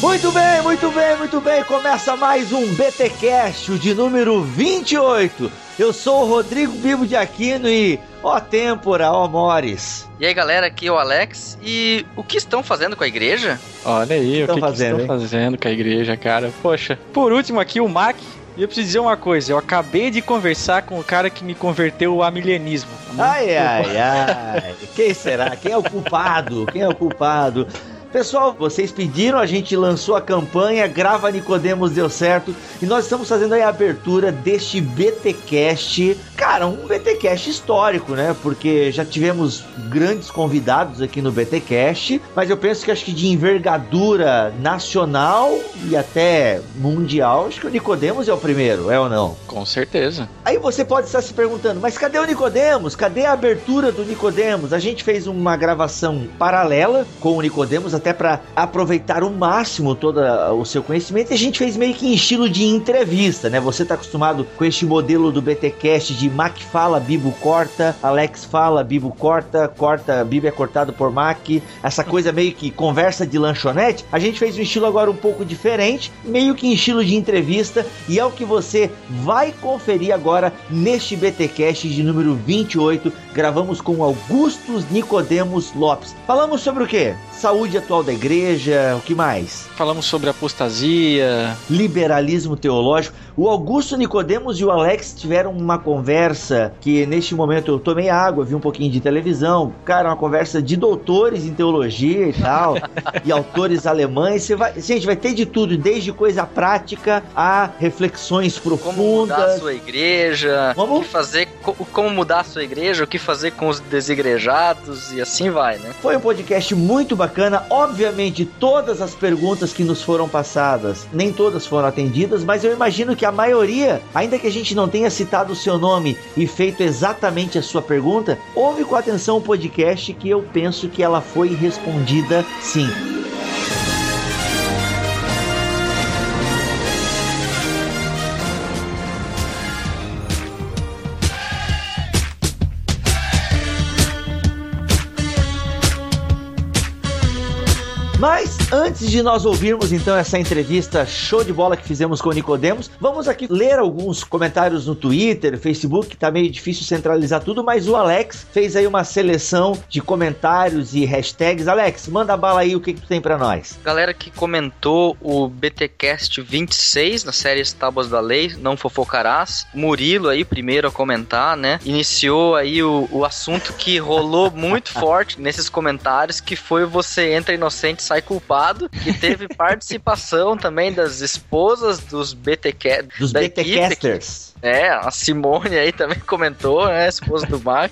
Muito bem, muito bem, muito bem. Começa mais um BTcast, o de número 28. Eu sou o Rodrigo Bibo de Aquino e ó Tempora, ó Mores. E aí galera, aqui é o Alex. E o que estão fazendo com a igreja? Olha aí, o que, fazendo, que hein? estão fazendo com a igreja, cara. Poxa, por último aqui o Mac. E eu preciso dizer uma coisa, eu acabei de conversar com o cara que me converteu ao milenismo. Ai, ai, ai. Quem será? Quem é o culpado? Quem é o culpado? Pessoal, vocês pediram, a gente lançou a campanha, grava Nicodemos deu certo, e nós estamos fazendo aí a abertura deste BTcast. Cara, um BTcast histórico, né? Porque já tivemos grandes convidados aqui no BTcast, mas eu penso que acho que de envergadura nacional e até mundial, acho que o Nicodemos é o primeiro, é ou não? Com certeza. Aí você pode estar se perguntando, mas cadê o Nicodemos? Cadê a abertura do Nicodemos? A gente fez uma gravação paralela com o Nicodemos até para aproveitar o máximo todo o seu conhecimento. E a gente fez meio que em estilo de entrevista, né? Você tá acostumado com este modelo do BTcast de Mac fala, Bibo corta, Alex fala, Bibo corta, corta, Bibo é cortado por Mac. Essa coisa meio que conversa de lanchonete. A gente fez um estilo agora um pouco diferente, meio que em estilo de entrevista e é o que você vai conferir agora neste BTcast de número 28. Gravamos com Augustus Nicodemos Lopes. Falamos sobre o quê? Saúde atual da igreja, o que mais? Falamos sobre apostasia. Liberalismo teológico. O Augusto Nicodemos e o Alex tiveram uma conversa que neste momento eu tomei água, vi um pouquinho de televisão. Cara, uma conversa de doutores em teologia e tal, e autores alemães. Você vai, gente, vai ter de tudo, desde coisa prática a reflexões Como profundas. mudar a sua igreja, Como? o que fazer, co- como mudar a sua igreja, o que fazer com os desigrejados e assim vai, né? Foi um podcast muito bacana. Obviamente, todas as perguntas que nos foram passadas, nem todas foram atendidas, mas eu imagino que a maioria, ainda que a gente não tenha citado o seu nome e feito exatamente a sua pergunta, ouve com atenção o podcast que eu penso que ela foi respondida sim. Antes de nós ouvirmos então essa entrevista show de bola que fizemos com o Nicodemos, vamos aqui ler alguns comentários no Twitter, Facebook, tá meio difícil centralizar tudo, mas o Alex fez aí uma seleção de comentários e hashtags. Alex, manda bala aí o que, que tu tem pra nós. Galera que comentou o BTcast 26 na série Tábuas da Lei, não fofocarás. Murilo aí, primeiro a comentar, né? Iniciou aí o, o assunto que rolou muito forte nesses comentários, que foi você entra inocente sai culpado, que teve participação também das esposas dos BTcast, Dos BTcasters. É, a Simone aí também comentou, né? Esposa do Mac.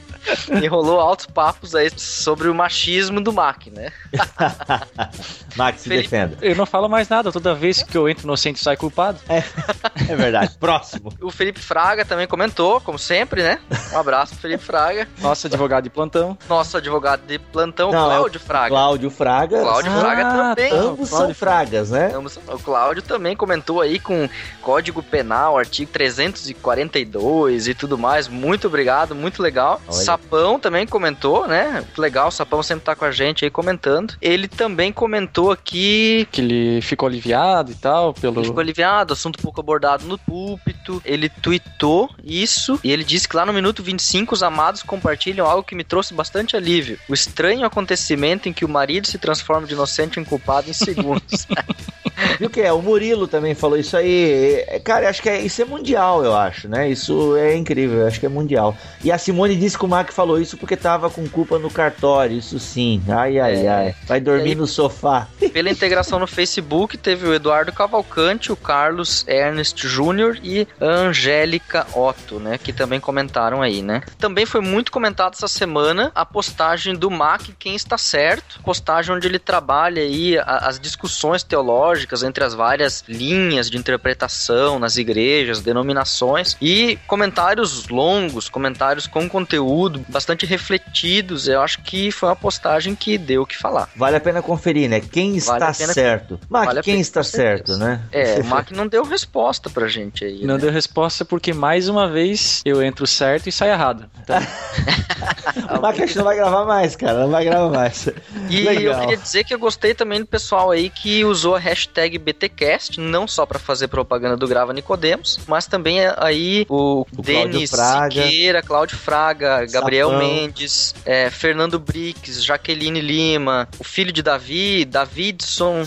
e rolou altos papos aí sobre o machismo do Mac, né? Max, se Felipe- defenda. Eu não falo mais nada, toda vez que eu entro inocente sai culpado. É verdade. Próximo. O Felipe Fraga também comentou, como sempre, né? Um abraço pro Felipe Fraga. Nosso advogado de plantão. Nosso advogado de plantão, Não, é Cláudio Fraga. Cláudio Fraga. Cláudio Fraga também. Ambos são Cláudio Fragas, né? Vamos- O Cláudio também comentou aí com Código Penal, artigo 342 e tudo mais. Muito obrigado, muito legal. Olha. Sapão também comentou, né? Legal, o Sapão sempre tá com a gente aí comentando. Ele também comentou aqui Que ele ficou aliviado e tal, pelo. Ele ficou aliviado, assunto pouco abordado no púlpito. Ele tweetou isso e ele disse que lá no minuto 25 os amados compartilham algo que me trouxe bastante alívio. O estranho acontecimento em que o marido se transforma de inocente em culpado em segundos. E o que é? O Murilo também falou isso aí. É, Cara, acho que é, isso é mundial, eu acho, né? Isso é incrível, acho que é mundial. E a Simone disse que o Mac falou isso porque tava com culpa no cartório, isso sim. Ai, ai, É. ai. Vai dormir aí- no sofá. Pela integração no Facebook, teve o Eduardo Cavalcante, o Carlos Ernest Júnior e a Angélica Otto, né? Que também comentaram aí, né? Também foi muito comentado essa semana a postagem do Mac Quem Está Certo, postagem onde ele trabalha aí as discussões teológicas entre as várias linhas de interpretação nas igrejas, denominações e comentários longos, comentários com conteúdo bastante refletidos. Eu acho que foi uma postagem que deu o que falar. Vale a pena conferir, né? Quem está certo? Mac, vale quem está certo, né? É, o Mac não deu resposta pra gente aí. Não né? deu resposta porque mais uma vez eu entro certo e saio errado. Então... o Mac acho que não vai gravar mais, cara. Não vai gravar mais. E Legal. eu queria dizer que eu gostei também do pessoal aí que usou a hashtag BTcast, não só para fazer propaganda do Grava Nicodemos, mas também aí o, o Denis Siqueira, Cláudio Fraga, Gabriel Sapão. Mendes, é, Fernando Brix, Jaqueline Lima, o filho de Davi, Davidson.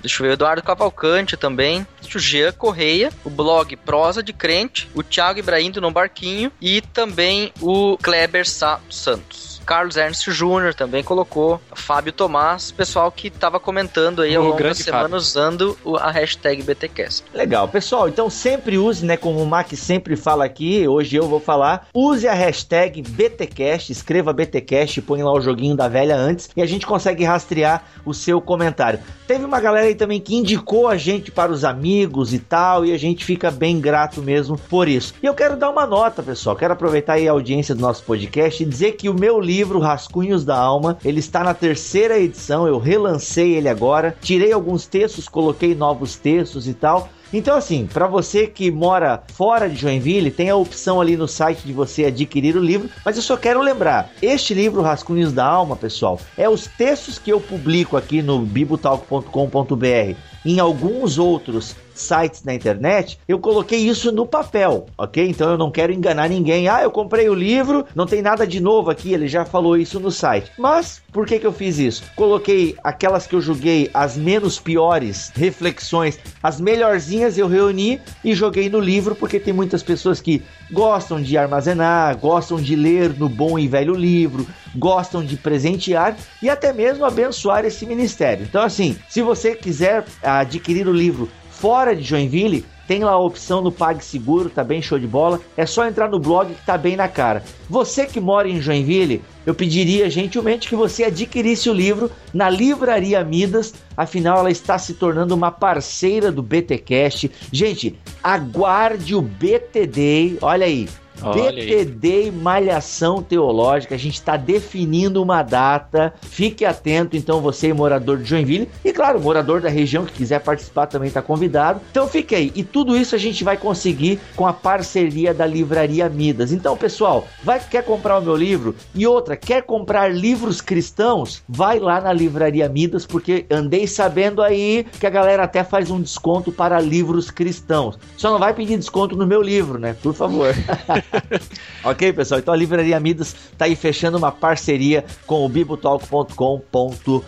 Deixa eu ver, Eduardo Cavalcante também. O Jean Correia, o blog Prosa de Crente, o Thiago Ibrahim do No Barquinho e também o Kleber Sa Santos. Carlos Ernst Jr. também colocou, Fábio Tomás, pessoal que estava comentando aí ao longo da semana Fábio. usando a hashtag BTCast. Legal, pessoal, então sempre use, né, como o Mac sempre fala aqui, hoje eu vou falar, use a hashtag BTCast, escreva BTCast, põe lá o joguinho da velha antes e a gente consegue rastrear o seu comentário. Teve uma galera aí também que indicou a gente para os amigos e tal, e a gente fica bem grato mesmo por isso. E eu quero dar uma nota, pessoal, quero aproveitar aí a audiência do nosso podcast e dizer que o meu livro livro Rascunhos da Alma. Ele está na terceira edição, eu relancei ele agora. Tirei alguns textos, coloquei novos textos e tal. Então, assim, para você que mora fora de Joinville, tem a opção ali no site de você adquirir o livro. Mas eu só quero lembrar: este livro, Rascunhos da Alma, pessoal, é os textos que eu publico aqui no bibotalk.com.br. Em alguns outros sites na internet, eu coloquei isso no papel, ok? Então eu não quero enganar ninguém. Ah, eu comprei o livro, não tem nada de novo aqui, ele já falou isso no site. Mas por que, que eu fiz isso? Coloquei aquelas que eu julguei as menos piores reflexões, as melhorzinhas eu reuni e joguei no livro, porque tem muitas pessoas que gostam de armazenar, gostam de ler no bom e velho livro, gostam de presentear e até mesmo abençoar esse ministério. Então, assim, se você quiser adquirir o livro fora de Joinville, tem lá a opção no PagSeguro, tá bem show de bola. É só entrar no blog que tá bem na cara. Você que mora em Joinville, eu pediria gentilmente que você adquirisse o livro na Livraria Midas, afinal ela está se tornando uma parceira do BTcast. Gente, aguarde o BTD, olha aí, BTD e Malhação Teológica. A gente está definindo uma data. Fique atento, então, você, morador de Joinville. E, claro, morador da região que quiser participar também está convidado. Então, fique aí. E tudo isso a gente vai conseguir com a parceria da Livraria Midas. Então, pessoal, vai quer comprar o meu livro? E outra, quer comprar livros cristãos? Vai lá na Livraria Midas, porque andei sabendo aí que a galera até faz um desconto para livros cristãos. Só não vai pedir desconto no meu livro, né? Por favor. ok, pessoal? Então a Livraria Midas está aí fechando uma parceria com o bibotalk.com.br.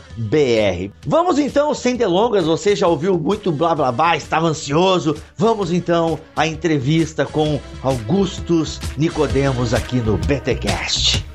Vamos então, sem delongas, você já ouviu muito blá blá blá, estava ansioso. Vamos então à entrevista com Augustus Nicodemos aqui no BTcast.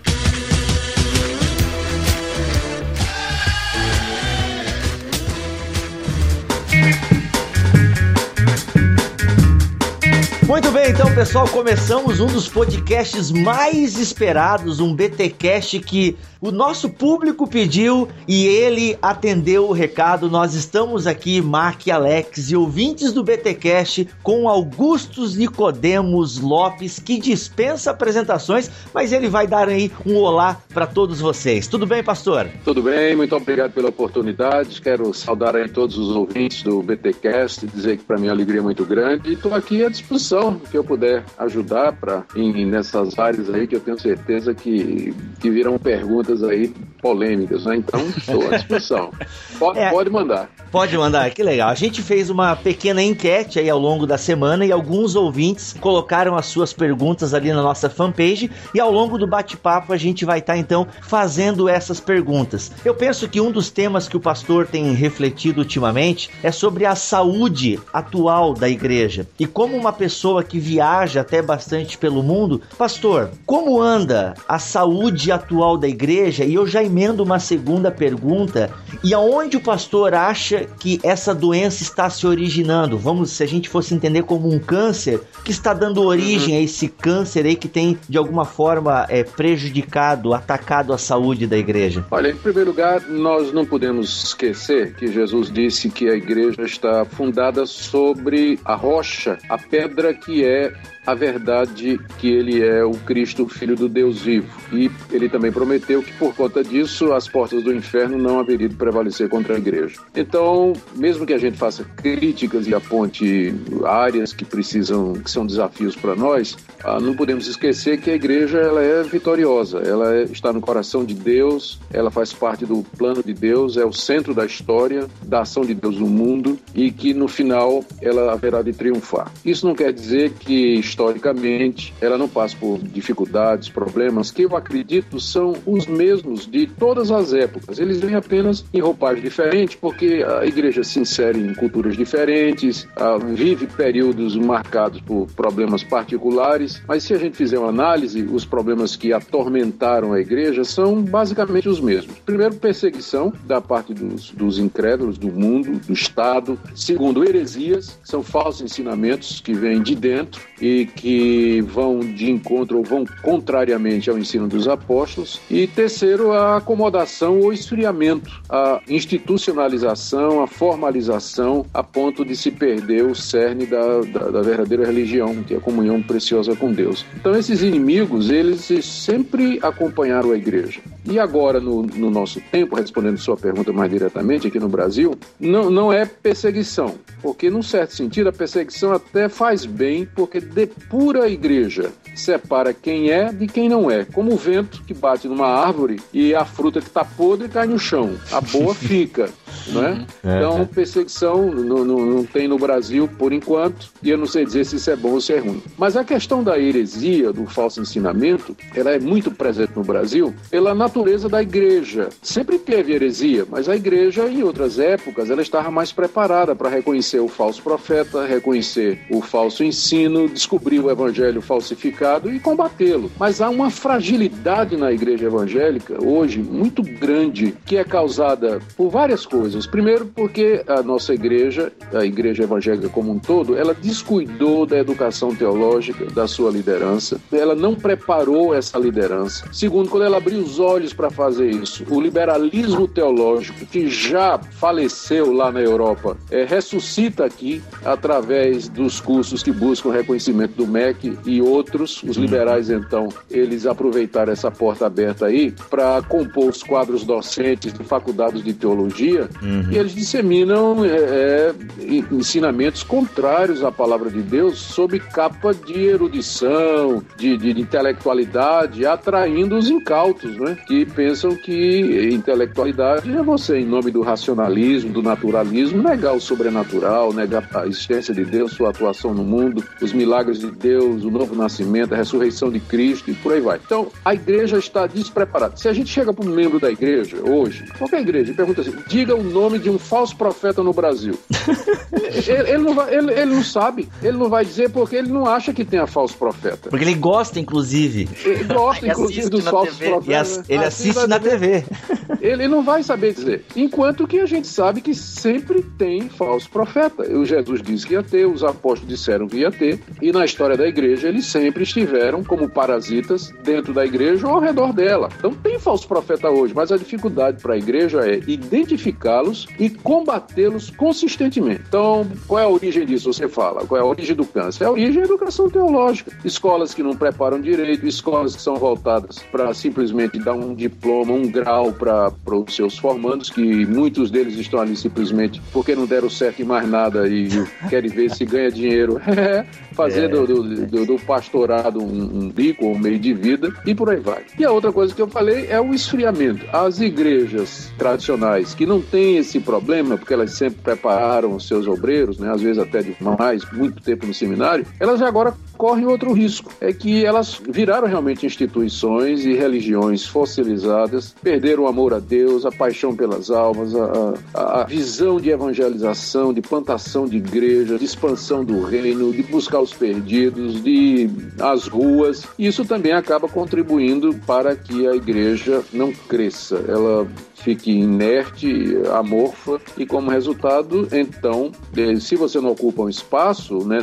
Muito bem, então, pessoal, começamos um dos podcasts mais esperados, um BTcast que o nosso público pediu e ele atendeu o recado. Nós estamos aqui, Mark e Alex, e ouvintes do BTcast com Augustus Nicodemos Lopes, que dispensa apresentações, mas ele vai dar aí um olá para todos vocês. Tudo bem, pastor? Tudo bem, muito obrigado pela oportunidade. Quero saudar aí todos os ouvintes do BTcast, dizer que para mim é uma alegria muito grande e estou aqui à disposição que eu puder ajudar para nessas áreas aí que eu tenho certeza que, que viram perguntas perguntas aí polêmicas, né? Então, estou à disposição. Pode, é, pode mandar. Pode mandar, que legal. A gente fez uma pequena enquete aí ao longo da semana e alguns ouvintes colocaram as suas perguntas ali na nossa fanpage e ao longo do bate-papo a gente vai estar tá, então fazendo essas perguntas. Eu penso que um dos temas que o pastor tem refletido ultimamente é sobre a saúde atual da igreja. E como uma pessoa que viaja até bastante pelo mundo, pastor, como anda a saúde atual da igreja? Igreja, e eu já emendo uma segunda pergunta, e aonde o pastor acha que essa doença está se originando? Vamos, se a gente fosse entender como um câncer, que está dando origem uhum. a esse câncer aí que tem de alguma forma é, prejudicado, atacado a saúde da igreja? Olha, em primeiro lugar, nós não podemos esquecer que Jesus disse que a igreja está fundada sobre a rocha, a pedra que é a verdade que ele é o Cristo, filho do Deus vivo. E ele também prometeu que por conta disso as portas do inferno não haveriam de prevalecer contra a igreja. Então, mesmo que a gente faça críticas e aponte áreas que precisam, que são desafios para nós, ah, não podemos esquecer que a igreja ela é vitoriosa, ela é, está no coração de Deus, ela faz parte do plano de Deus, é o centro da história, da ação de Deus no mundo e que no final ela haverá de triunfar. Isso não quer dizer que historicamente ela não passe por dificuldades, problemas que eu acredito são os mesmos de todas as épocas. Eles vêm apenas em roupagem diferente porque a igreja se insere em culturas diferentes, vive períodos marcados por problemas particulares, mas se a gente fizer uma análise, os problemas que atormentaram a igreja são basicamente os mesmos. Primeiro, perseguição da parte dos, dos incrédulos, do mundo, do Estado. Segundo, heresias, que são falsos ensinamentos que vêm de dentro e que vão de encontro ou vão contrariamente ao ensino dos apóstolos. E terceiro, a acomodação ou esfriamento, a institucionalização, a formalização, a ponto de se perder o cerne da, da, da verdadeira religião, que é a comunhão preciosa com Deus. Então, esses inimigos, eles sempre acompanharam a igreja. E agora, no, no nosso tempo, respondendo sua pergunta mais diretamente, aqui no Brasil, não, não é perseguição, porque, num certo sentido, a perseguição até faz bem, porque depura a igreja, separa quem é de quem não é, como o vento que bate numa árvore e a fruta que está podre cai no chão, a boa fica. Né? Então, perseguição não, não, não tem no Brasil por enquanto, e eu não sei dizer se isso é bom ou se é ruim. Mas a questão da heresia, do falso ensinamento, ela é muito presente no Brasil pela natureza da igreja. Sempre teve heresia, mas a igreja, em outras épocas, ela estava mais preparada para reconhecer o falso profeta, reconhecer o falso ensino, descobrir o evangelho falsificado e combatê-lo. Mas há uma fragilidade na igreja evangélica hoje muito grande que é causada por várias coisas. Primeiro, porque a nossa igreja, a igreja evangélica como um todo, ela descuidou da educação teológica da sua liderança, ela não preparou essa liderança. Segundo, quando ela abriu os olhos para fazer isso, o liberalismo teológico, que já faleceu lá na Europa, é, ressuscita aqui através dos cursos que buscam reconhecimento do MEC e outros. Os liberais, então, eles aproveitaram essa porta aberta aí para compor os quadros docentes de faculdades de teologia uhum. e eles disseminam é, é, ensinamentos contrários à palavra de Deus sob capa de erudição, de, de intelectualidade, atraindo os incautos, né? Que pensam que intelectualidade é você, em nome do racionalismo, do naturalismo, negar o sobrenatural, negar a existência de Deus, sua atuação no mundo, os milagres de Deus, o novo nascimento, a ressurreição de Cristo e por aí vai. Então, a igreja está despreparada. Se a gente chega para um membro da igreja hoje, qualquer igreja, e pergunta assim: diga o nome de um falso profeta no Brasil. ele, ele, não vai, ele, ele, não sabe, ele não vai dizer porque ele não acha que tenha falso profeta. Porque ele gosta, inclusive. Ele gosta, inclusive, dos falsos TV. profetas. Ele assiste na TV. Ele não vai saber dizer. Enquanto que a gente sabe que sempre tem falso profeta. O Jesus disse que ia ter, os apóstolos disseram que ia ter, e na história da igreja eles sempre estiveram como parasitas dentro da igreja ou ao redor dela. Então tem falso profeta hoje, mas a dificuldade para a igreja é identificá-los e combatê-los consistentemente. Então, qual é a origem disso? Você fala. Qual é a origem do câncer? É a origem da educação teológica. Escolas que não preparam direito, escolas que são voltadas para simplesmente dar um diploma, um grau para os seus formandos, que muitos deles estão ali simplesmente porque não deram certo em mais nada e querem ver se ganha dinheiro. Fazer é. do, do, do, pastorado um, um bico ou um meio de vida e por aí vai. E a outra coisa que eu falei é o esfriamento. As igrejas tradicionais que não têm esse problema, porque elas sempre prepararam os seus obreiros, né, às vezes até demais, muito tempo no seminário, elas agora correm outro risco. É que elas viraram realmente instituições e religiões fossilizadas, perderam o amor a Deus, a paixão pelas almas, a, a, a visão de evangelização, de plantação de igreja, de expansão do reino, de buscar os perdidos, de as ruas. Isso também acaba contribuindo para que a igreja não cresça. Ela fique inerte, amorfa e como resultado, então, se você não ocupa um espaço, né,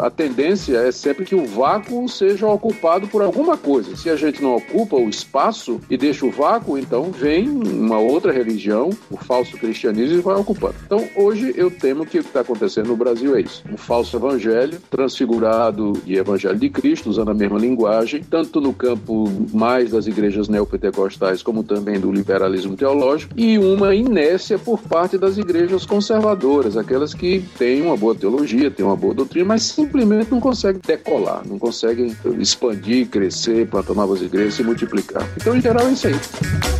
a tendência é sempre que o vácuo seja ocupado por alguma coisa. Se a gente não ocupa o espaço e deixa o vácuo, então vem uma outra religião, o falso cristianismo, e vai ocupando. Então, hoje eu temo que o que está acontecendo no Brasil é isso: um falso evangelho transfigurado de evangelho de Cristo, usando a mesma linguagem, tanto no campo mais das igrejas neopentecostais como também do liberalismo teológico, e uma inércia por parte das igrejas conservadoras, aquelas que têm uma boa teologia, têm uma boa doutrina, mas simplesmente não conseguem decolar, não conseguem expandir, crescer, plantar novas igrejas, se multiplicar. Então, em geral, é isso aí.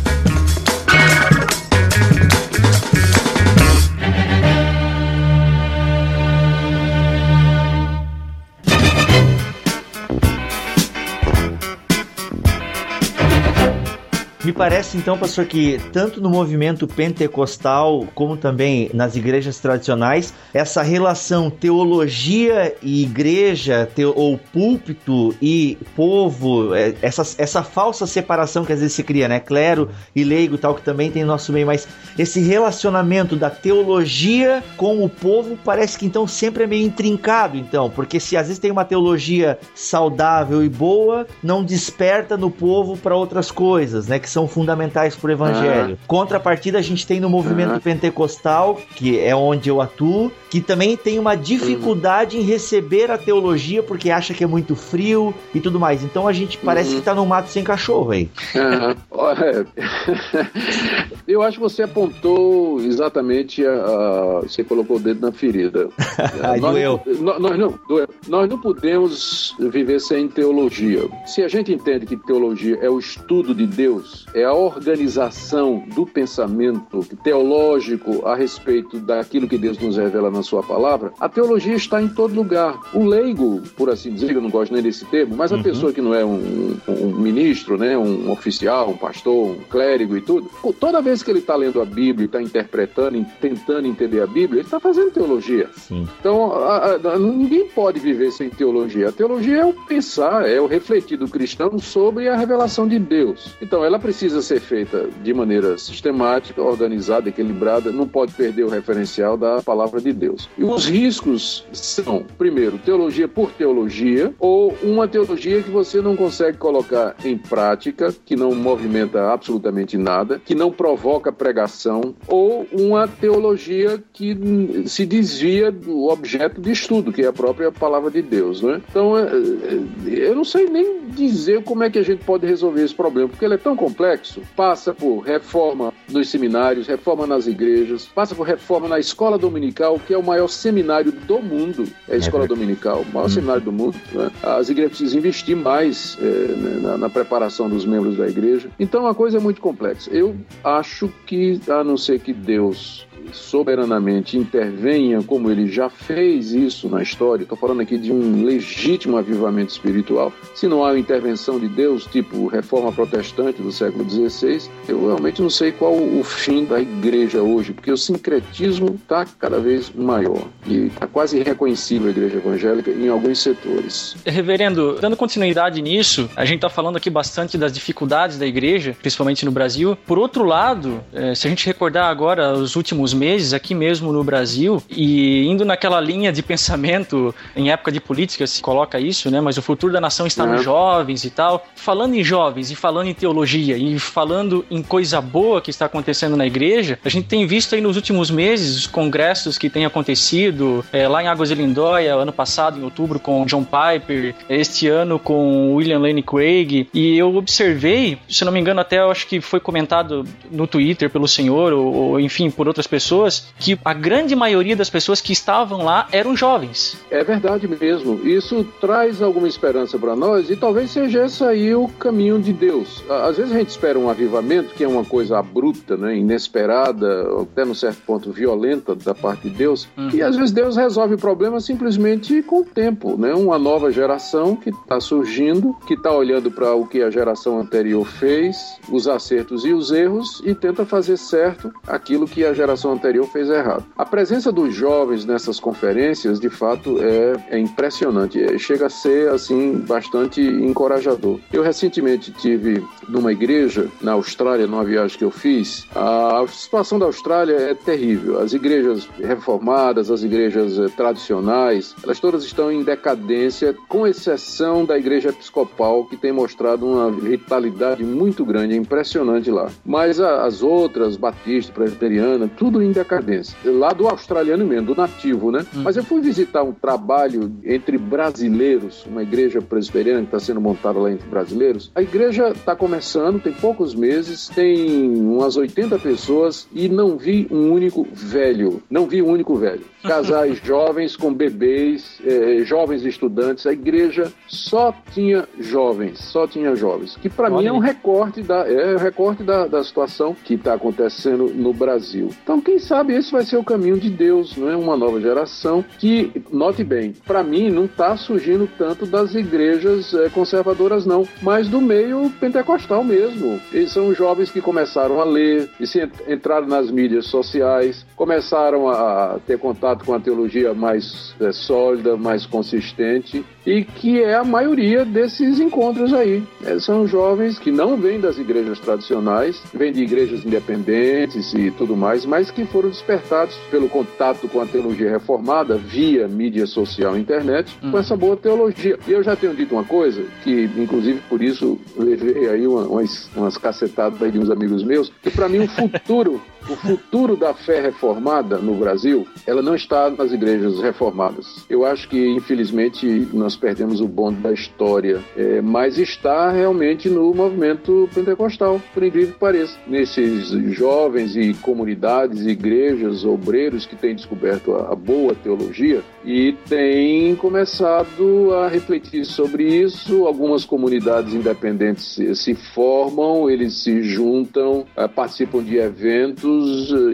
Me parece então, pastor, que tanto no movimento pentecostal como também nas igrejas tradicionais, essa relação teologia e igreja, te, ou púlpito e povo, é, essa, essa falsa separação que às vezes se cria, né? Clero e leigo tal, que também tem no nosso meio, mas esse relacionamento da teologia com o povo parece que então sempre é meio intrincado, então, porque se às vezes tem uma teologia saudável e boa, não desperta no povo para outras coisas, né? Que são são fundamentais para o evangelho. Uhum. Contrapartida, a gente tem no movimento uhum. pentecostal, que é onde eu atuo, que também tem uma dificuldade uhum. em receber a teologia porque acha que é muito frio e tudo mais. Então a gente parece que está no mato sem cachorro aí. eu acho que você apontou exatamente a, a, você colocou o dedo na ferida. Ai, nós, doeu. Nós, nós, não, doeu. nós não podemos viver sem teologia. Se a gente entende que teologia é o estudo de Deus, é a organização do pensamento teológico a respeito daquilo que Deus nos revela na sua palavra, a teologia está em todo lugar. O leigo, por assim dizer, eu não gosto nem desse termo, mas a uhum. pessoa que não é um, um, ministro, né, um oficial, um pastor, um clérigo e tudo, toda vez que ele está lendo a Bíblia, está interpretando, tentando entender a Bíblia, ele está fazendo teologia. Sim. Então, a, a, ninguém pode viver sem teologia. A teologia é o pensar, é o refletir do cristão sobre a revelação de Deus. Então, ela precisa precisa ser feita de maneira sistemática, organizada, equilibrada, não pode perder o referencial da palavra de Deus. E os riscos são, primeiro, teologia por teologia, ou uma teologia que você não consegue colocar em prática, que não movimenta absolutamente nada, que não provoca pregação, ou uma teologia que se desvia do objeto de estudo, que é a própria palavra de Deus. Né? Então, é, é, eu não sei nem dizer como é que a gente pode resolver esse problema, porque ele é tão complexo complexo. Passa por reforma nos seminários, reforma nas igrejas, passa por reforma na escola dominical, que é o maior seminário do mundo. É a escola é dominical, o maior hum. seminário do mundo. Né? As igrejas precisam investir mais é, na, na, preparação dos membros da igreja. Então a coisa é muito complexa. Eu acho que, a não ser que Deus soberanamente intervenha, como ele já fez isso na história, estou falando aqui de um legítimo avivamento espiritual, se não há intervenção de Deus, tipo reforma protestante do século XVI, eu realmente não sei qual o fim da igreja hoje, porque o sincretismo está cada vez maior e está quase irreconhecível a igreja evangélica em alguns setores. Reverendo, dando continuidade nisso, a gente está falando aqui bastante das dificuldades da igreja, principalmente no Brasil. Por outro lado, eh, se a gente recordar agora os últimos meses aqui mesmo no Brasil e indo naquela linha de pensamento em época de política se coloca isso, né? Mas o futuro da nação está nos jovens e tal. Falando em jovens e falando em teologia e falando em coisa boa que está acontecendo na igreja, a gente tem visto aí nos últimos meses os congressos que têm acontecido é, lá em Águas de Lindóia, ano passado em outubro com John Piper, este ano com William Lane Craig e eu observei, se não me engano até eu acho que foi comentado no Twitter pelo senhor ou, ou enfim por outras pessoas pessoas que a grande maioria das pessoas que estavam lá eram jovens. É verdade mesmo. Isso traz alguma esperança para nós e talvez seja esse aí o caminho de Deus. Às vezes a gente espera um avivamento, que é uma coisa abrupta, né, inesperada, até no certo ponto violenta da parte de Deus, uhum. e às vezes Deus resolve o problema simplesmente com o tempo, né? Uma nova geração que está surgindo, que está olhando para o que a geração anterior fez, os acertos e os erros e tenta fazer certo aquilo que a geração geração anterior fez errado. A presença dos jovens nessas conferências, de fato, é, é impressionante. É, chega a ser, assim, bastante encorajador. Eu recentemente tive numa igreja na Austrália, numa viagem que eu fiz. A situação da Austrália é terrível. As igrejas reformadas, as igrejas eh, tradicionais, elas todas estão em decadência, com exceção da igreja episcopal, que tem mostrado uma vitalidade muito grande, é impressionante lá. Mas as outras, batista, presbiteriana, tudo em decadência. Lá do australiano mesmo, do nativo, né? Hum. Mas eu fui visitar um trabalho entre brasileiros, uma igreja presbiteriana que está sendo montada lá entre brasileiros. A igreja está começando, tem poucos meses, tem umas 80 pessoas e não vi um único velho. Não vi um único velho. Casais jovens com bebês, eh, jovens estudantes. A igreja só tinha jovens, só tinha jovens. Que para mim é um recorte da, é um recorte da, da situação que está acontecendo no Brasil. Então, quem sabe esse vai ser o caminho de Deus, não é? Uma nova geração que, note bem, para mim não está surgindo tanto das igrejas eh, conservadoras, não, mas do meio pentecostal mesmo. Eles são jovens que começaram a ler, e se entraram nas mídias sociais, começaram a ter contato com a teologia mais é, sólida, mais consistente, e que é a maioria desses encontros aí. É, são jovens que não vêm das igrejas tradicionais, vêm de igrejas independentes e tudo mais, mas que foram despertados pelo contato com a teologia reformada via mídia social e internet, uhum. com essa boa teologia. E eu já tenho dito uma coisa, que inclusive por isso levei aí uma, umas, umas cacetadas aí de uns amigos meus, que para mim o futuro o futuro da fé reformada no Brasil, ela não está nas igrejas reformadas. Eu acho que, infelizmente, nós perdemos o bonde da história, é, mas está realmente no movimento pentecostal, por incrível que pareça. Nesses jovens e comunidades, igrejas, obreiros que têm descoberto a, a boa teologia e têm começado a refletir sobre isso. Algumas comunidades independentes se, se formam, eles se juntam, eh, participam de eventos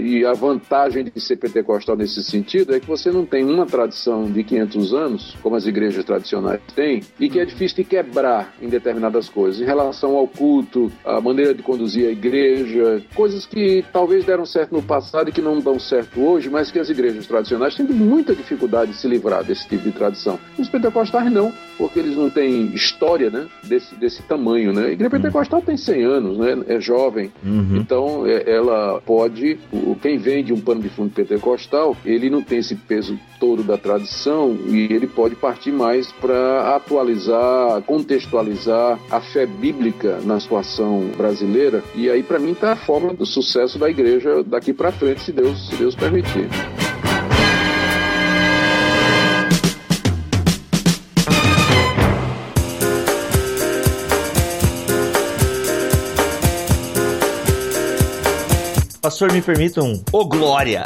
e a vantagem de ser pentecostal nesse sentido é que você não tem uma tradição de 500 anos, como as igrejas tradicionais têm, e que é difícil de quebrar em determinadas coisas, em relação ao culto, a maneira de conduzir a igreja, coisas que talvez deram certo no passado e que não dão certo hoje, mas que as igrejas tradicionais têm muita dificuldade de se livrar desse tipo de tradição. Os pentecostais não, porque eles não têm história né, desse, desse tamanho. Né? A igreja uhum. pentecostal tem 100 anos, né, é jovem, uhum. então é, ela pode, quem vem de um pano de fundo pentecostal, ele não tem esse peso todo da tradição e ele pode partir mais para atualizar, contextualizar a fé bíblica na situação brasileira. E aí, para mim, está a fórmula do sucesso da igreja daqui para frente, se Deus, se Deus permitir. Pastor, me permita um. Ô, oh, glória!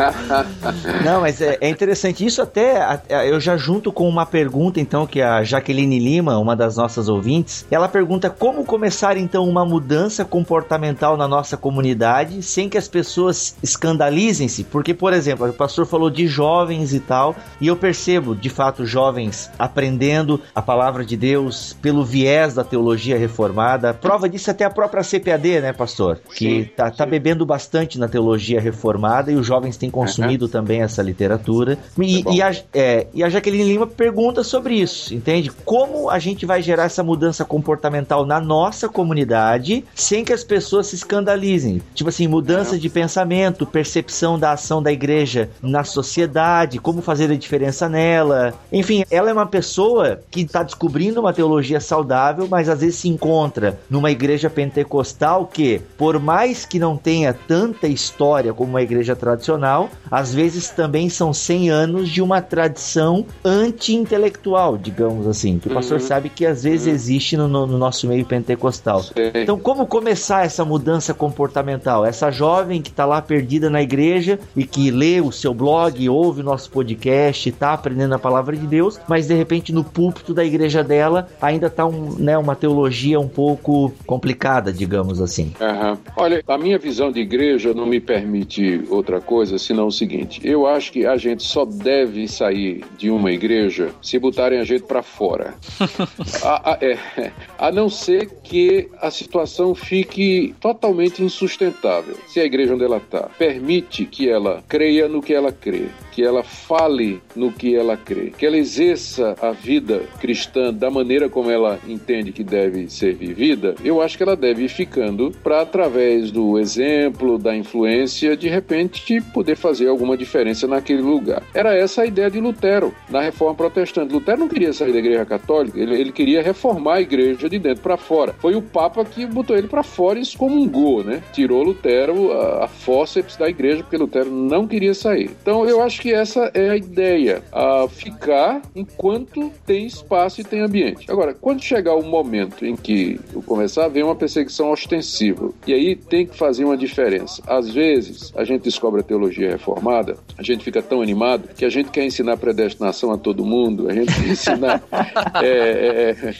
Não, mas é, é, interessante. Isso até eu já junto com uma pergunta, então, que a Jaqueline Lima, uma das nossas ouvintes, ela pergunta como começar, então, uma mudança comportamental na nossa comunidade sem que as pessoas escandalizem-se. Porque, por exemplo, o pastor falou de jovens e tal, e eu percebo, de fato, jovens aprendendo a palavra de Deus pelo viés da teologia reformada. Prova disso até a própria CPAD, né, pastor? Que sim, tá, tá bebendo bastante na teologia reformada e os jovens têm consumido uhum. também essa literatura. E, e, a, é, e a Jaqueline Lima pergunta sobre isso, entende? Como a gente vai gerar essa mudança comportamental na nossa comunidade sem que as pessoas se escandalizem? Tipo assim, mudança uhum. de pensamento, percepção da ação da igreja na sociedade, como fazer a diferença nela. Enfim, ela é uma pessoa que está descobrindo uma teologia saudável, mas às vezes se encontra numa igreja pentecostal que, por mais que não tenha tanta história como uma igreja tradicional, às vezes também são 100 anos de uma tradição anti-intelectual, digamos assim. Que o pastor uhum. sabe que às vezes uhum. existe no, no, nosso meio pentecostal. Então, como começar essa mudança comportamental? Essa jovem que está lá perdida na igreja e que lê o seu blog, ouve o nosso podcast, está aprendendo a palavra de Deus, mas de repente no púlpito da igreja dela ainda está um, né, uma teologia um pouco complicada, digamos assim. Uhum. Olha, a minha visão visão de igreja não me permite outra coisa senão o seguinte: eu acho que a gente só deve sair de uma igreja se botarem a gente para fora. a, a, é, a não ser que a situação fique totalmente insustentável. Se a igreja onde ela está permite que ela creia no que ela crê, que ela fale no que ela crê, que ela exerça a vida cristã da maneira como ela entende que deve ser vivida, eu acho que ela deve ir ficando para, através do exemplo, da influência, de repente poder fazer alguma diferença naquele lugar. Era essa a ideia de Lutero na reforma protestante. Lutero não queria sair da igreja católica, ele, ele queria reformar a igreja de dentro para fora. Foi o Papa que botou ele para fora e excomungou, né? Tirou Lutero a, a fórceps da igreja, porque Lutero não queria sair. Então eu acho que que essa é a ideia, a ficar enquanto tem espaço e tem ambiente. Agora, quando chegar o momento em que eu começar a ver uma perseguição ostensiva, e aí tem que fazer uma diferença. Às vezes, a gente descobre a teologia reformada, a gente fica tão animado que a gente quer ensinar predestinação a todo mundo, a gente quer ensinar é, é, é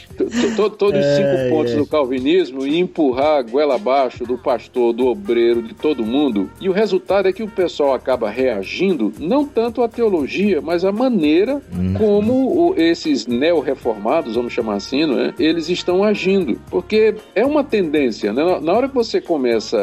todos os cinco é, pontos do calvinismo e empurrar a goela abaixo do pastor, do obreiro, de todo mundo. E o resultado é que o pessoal acaba reagindo não tanto a teologia, mas a maneira uhum. como esses neo-reformados, vamos chamar assim, é? eles estão agindo. Porque é uma tendência, né? na hora que você começa,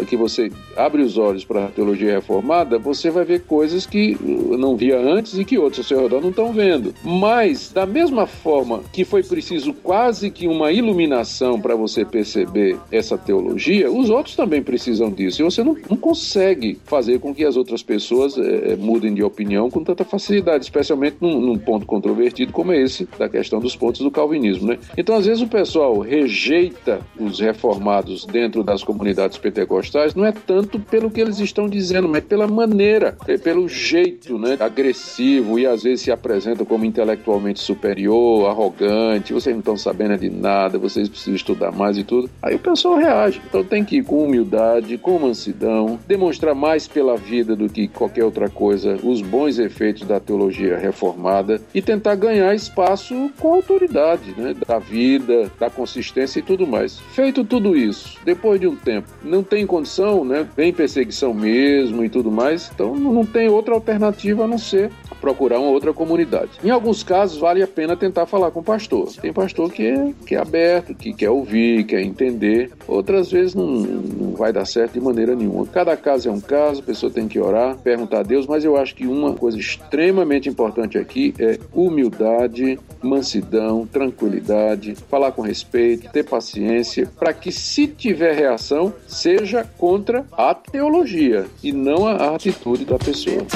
a, que você abre os olhos para a teologia reformada, você vai ver coisas que não via antes e que outros ao seu redor não estão vendo. Mas, da mesma forma que foi preciso quase que uma iluminação para você perceber essa teologia, os outros também precisam disso. E você não, não consegue fazer com que as outras pessoas é, mudem de opinião com tanta facilidade, especialmente num, num, ponto controvertido como esse da questão dos pontos do calvinismo, né? Então, às vezes o pessoal rejeita os reformados dentro das comunidades pentecostais não é tanto pelo que eles estão dizendo, mas pela maneira, é pelo jeito, né, agressivo e às vezes se apresenta como intelectualmente superior, arrogante, vocês não estão sabendo de nada, vocês precisam estudar mais e tudo. Aí o pessoal reage. Então tem que ir com humildade, com mansidão, demonstrar mais pela vida do que qualquer outra coisa os bons efeitos da teologia reformada e tentar ganhar espaço com autoridade, né, da vida, da consistência e tudo mais. Feito tudo isso, depois de um tempo, não tem condição, né, vem perseguição mesmo e tudo mais, então não tem outra alternativa a não ser procurar uma outra comunidade. Em alguns casos, vale a pena tentar falar com o pastor. Tem pastor que é, que é aberto, que quer ouvir, quer entender. Outras vezes não, não vai dar certo de maneira nenhuma. Cada caso é um caso, a pessoa tem que orar, perguntar a Deus, mas eu acho que uma coisa extremamente importante aqui é humildade, mansidão, tranquilidade, falar com respeito, ter paciência, para que se tiver reação, seja contra a teologia e não a atitude da pessoa.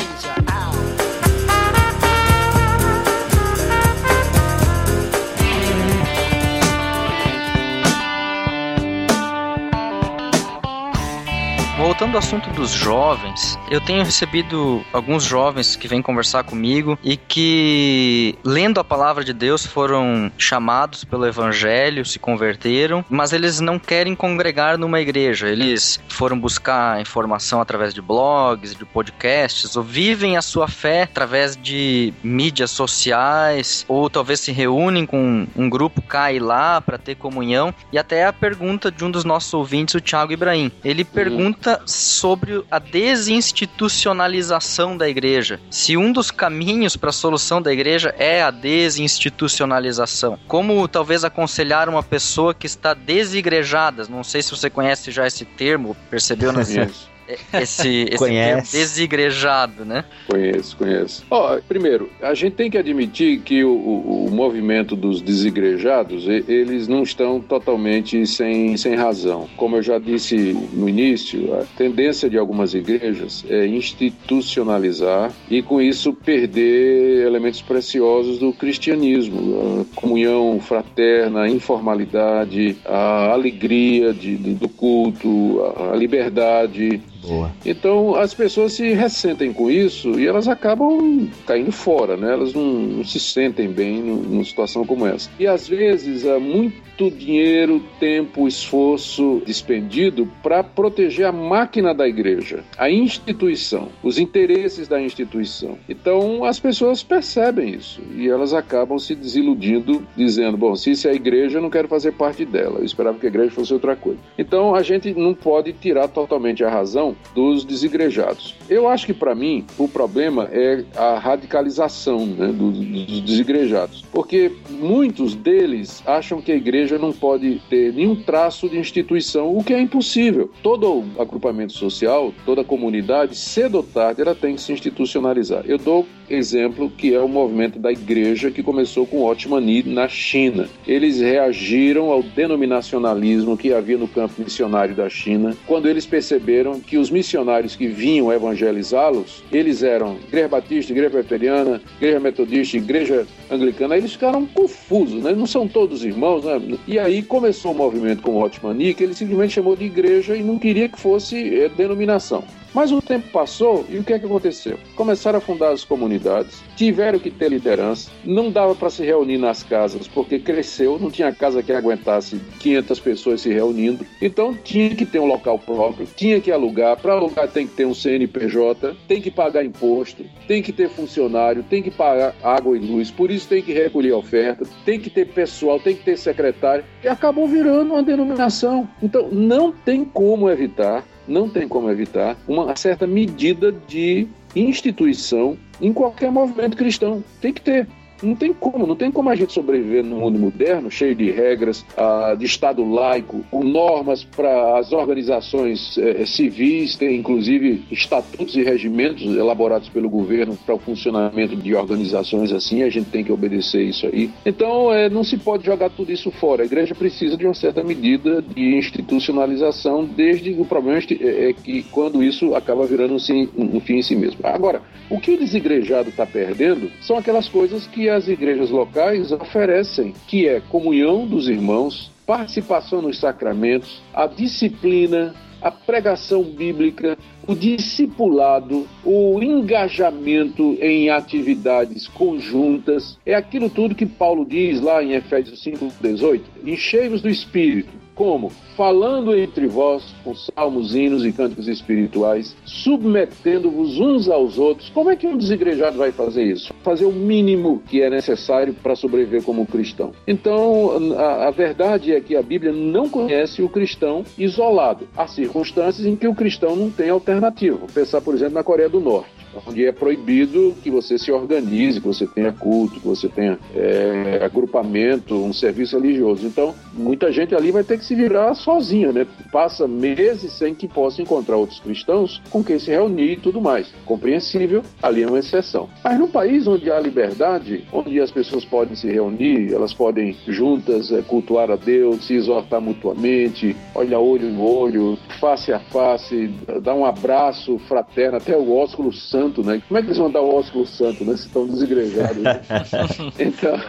Voltando ao assunto dos jovens, eu tenho recebido alguns jovens que vêm conversar comigo e que, lendo a palavra de Deus, foram chamados pelo evangelho, se converteram, mas eles não querem congregar numa igreja. Eles foram buscar informação através de blogs, de podcasts, ou vivem a sua fé através de mídias sociais, ou talvez se reúnem com um grupo cá e lá para ter comunhão. E até a pergunta de um dos nossos ouvintes, o Thiago Ibrahim. Ele pergunta sobre a desinstitucionalização da igreja. Se um dos caminhos para a solução da igreja é a desinstitucionalização, como talvez aconselhar uma pessoa que está desigrejada? Não sei se você conhece já esse termo, percebeu nas esse, esse termo desigrejado, né? Conheço, conheço. Ó, oh, primeiro, a gente tem que admitir que o, o, o, movimento dos desigrejados, eles não estão totalmente sem, sem razão. Como eu já disse no início, a tendência de algumas igrejas é institucionalizar e com isso perder elementos preciosos do cristianismo, a comunhão fraterna, a informalidade, a alegria de, do culto, a liberdade Boa. Então as pessoas se ressentem com isso e elas acabam caindo fora, né? Elas não, não se sentem bem numa situação como essa. E às vezes há muito dinheiro, tempo, esforço despendido para proteger a máquina da igreja, a instituição, os interesses da instituição. Então as pessoas percebem isso e elas acabam se desiludindo, dizendo: bom, se isso é a igreja, eu não quero fazer parte dela. Eu esperava que a igreja fosse outra coisa. Então a gente não pode tirar totalmente a razão dos desigrejados. Eu acho que para mim o problema é a radicalização né, dos, dos desigrejados, porque muitos deles acham que a igreja não pode ter nenhum traço de instituição, o que é impossível. Todo agrupamento social, toda comunidade, cedo ou tarde, ela tem que se institucionalizar. Eu dou exemplo que é o movimento da igreja que começou com Otmani na China. Eles reagiram ao denominacionalismo que havia no campo missionário da China, quando eles perceberam que os missionários que vinham evangelizá-los, eles eram igreja batista, igreja presbiteriana, igreja metodista, igreja anglicana, eles ficaram confusos, né? não são todos irmãos, né? E aí começou o movimento com Otmani, que ele simplesmente chamou de igreja e não queria que fosse é, denominação. Mas o tempo passou e o que é que aconteceu? Começaram a fundar as comunidades, tiveram que ter liderança, não dava para se reunir nas casas porque cresceu, não tinha casa que aguentasse 500 pessoas se reunindo, então tinha que ter um local próprio, tinha que alugar, para alugar tem que ter um CNPJ, tem que pagar imposto, tem que ter funcionário, tem que pagar água e luz, por isso tem que recolher oferta, tem que ter pessoal, tem que ter secretário, e acabou virando uma denominação. Então não tem como evitar não tem como evitar uma certa medida de instituição em qualquer movimento cristão. Tem que ter. Não tem como, não tem como a gente sobreviver no mundo moderno, cheio de regras, uh, de Estado laico, com normas para as organizações uh, civis, tem inclusive estatutos e regimentos elaborados pelo governo para o funcionamento de organizações assim, a gente tem que obedecer isso aí. Então, uh, não se pode jogar tudo isso fora. A igreja precisa de uma certa medida de institucionalização, desde o problema é, que quando isso acaba virando um fim em si mesmo. Agora, o que o desigrejado está perdendo são aquelas coisas que as igrejas locais oferecem, que é comunhão dos irmãos, participação nos sacramentos, a disciplina, a pregação bíblica, o discipulado, o engajamento em atividades conjuntas. É aquilo tudo que Paulo diz lá em Efésios 5:18. Enchei-vos do espírito como? Falando entre vós com salmos, hinos e cânticos espirituais, submetendo-vos uns aos outros. Como é que um desigrejado vai fazer isso? Fazer o mínimo que é necessário para sobreviver como cristão. Então, a, a verdade é que a Bíblia não conhece o cristão isolado. Há circunstâncias em que o cristão não tem alternativa. Vou pensar, por exemplo, na Coreia do Norte onde é proibido que você se organize, que você tenha culto, que você tenha é, agrupamento, um serviço religioso. Então, muita gente ali vai ter que se virar sozinha, né? Passa meses sem que possa encontrar outros cristãos com quem se reunir e tudo mais. Compreensível, ali é uma exceção. Mas num país onde há liberdade, onde as pessoas podem se reunir, elas podem juntas é, cultuar a Deus, se exortar mutuamente, olhar olho no olho, face a face, dar um abraço fraterno, até o ósculo santo santo, né? Como é que eles vão dar o ósculo santo, né? Se estão desigrejados. Né? então,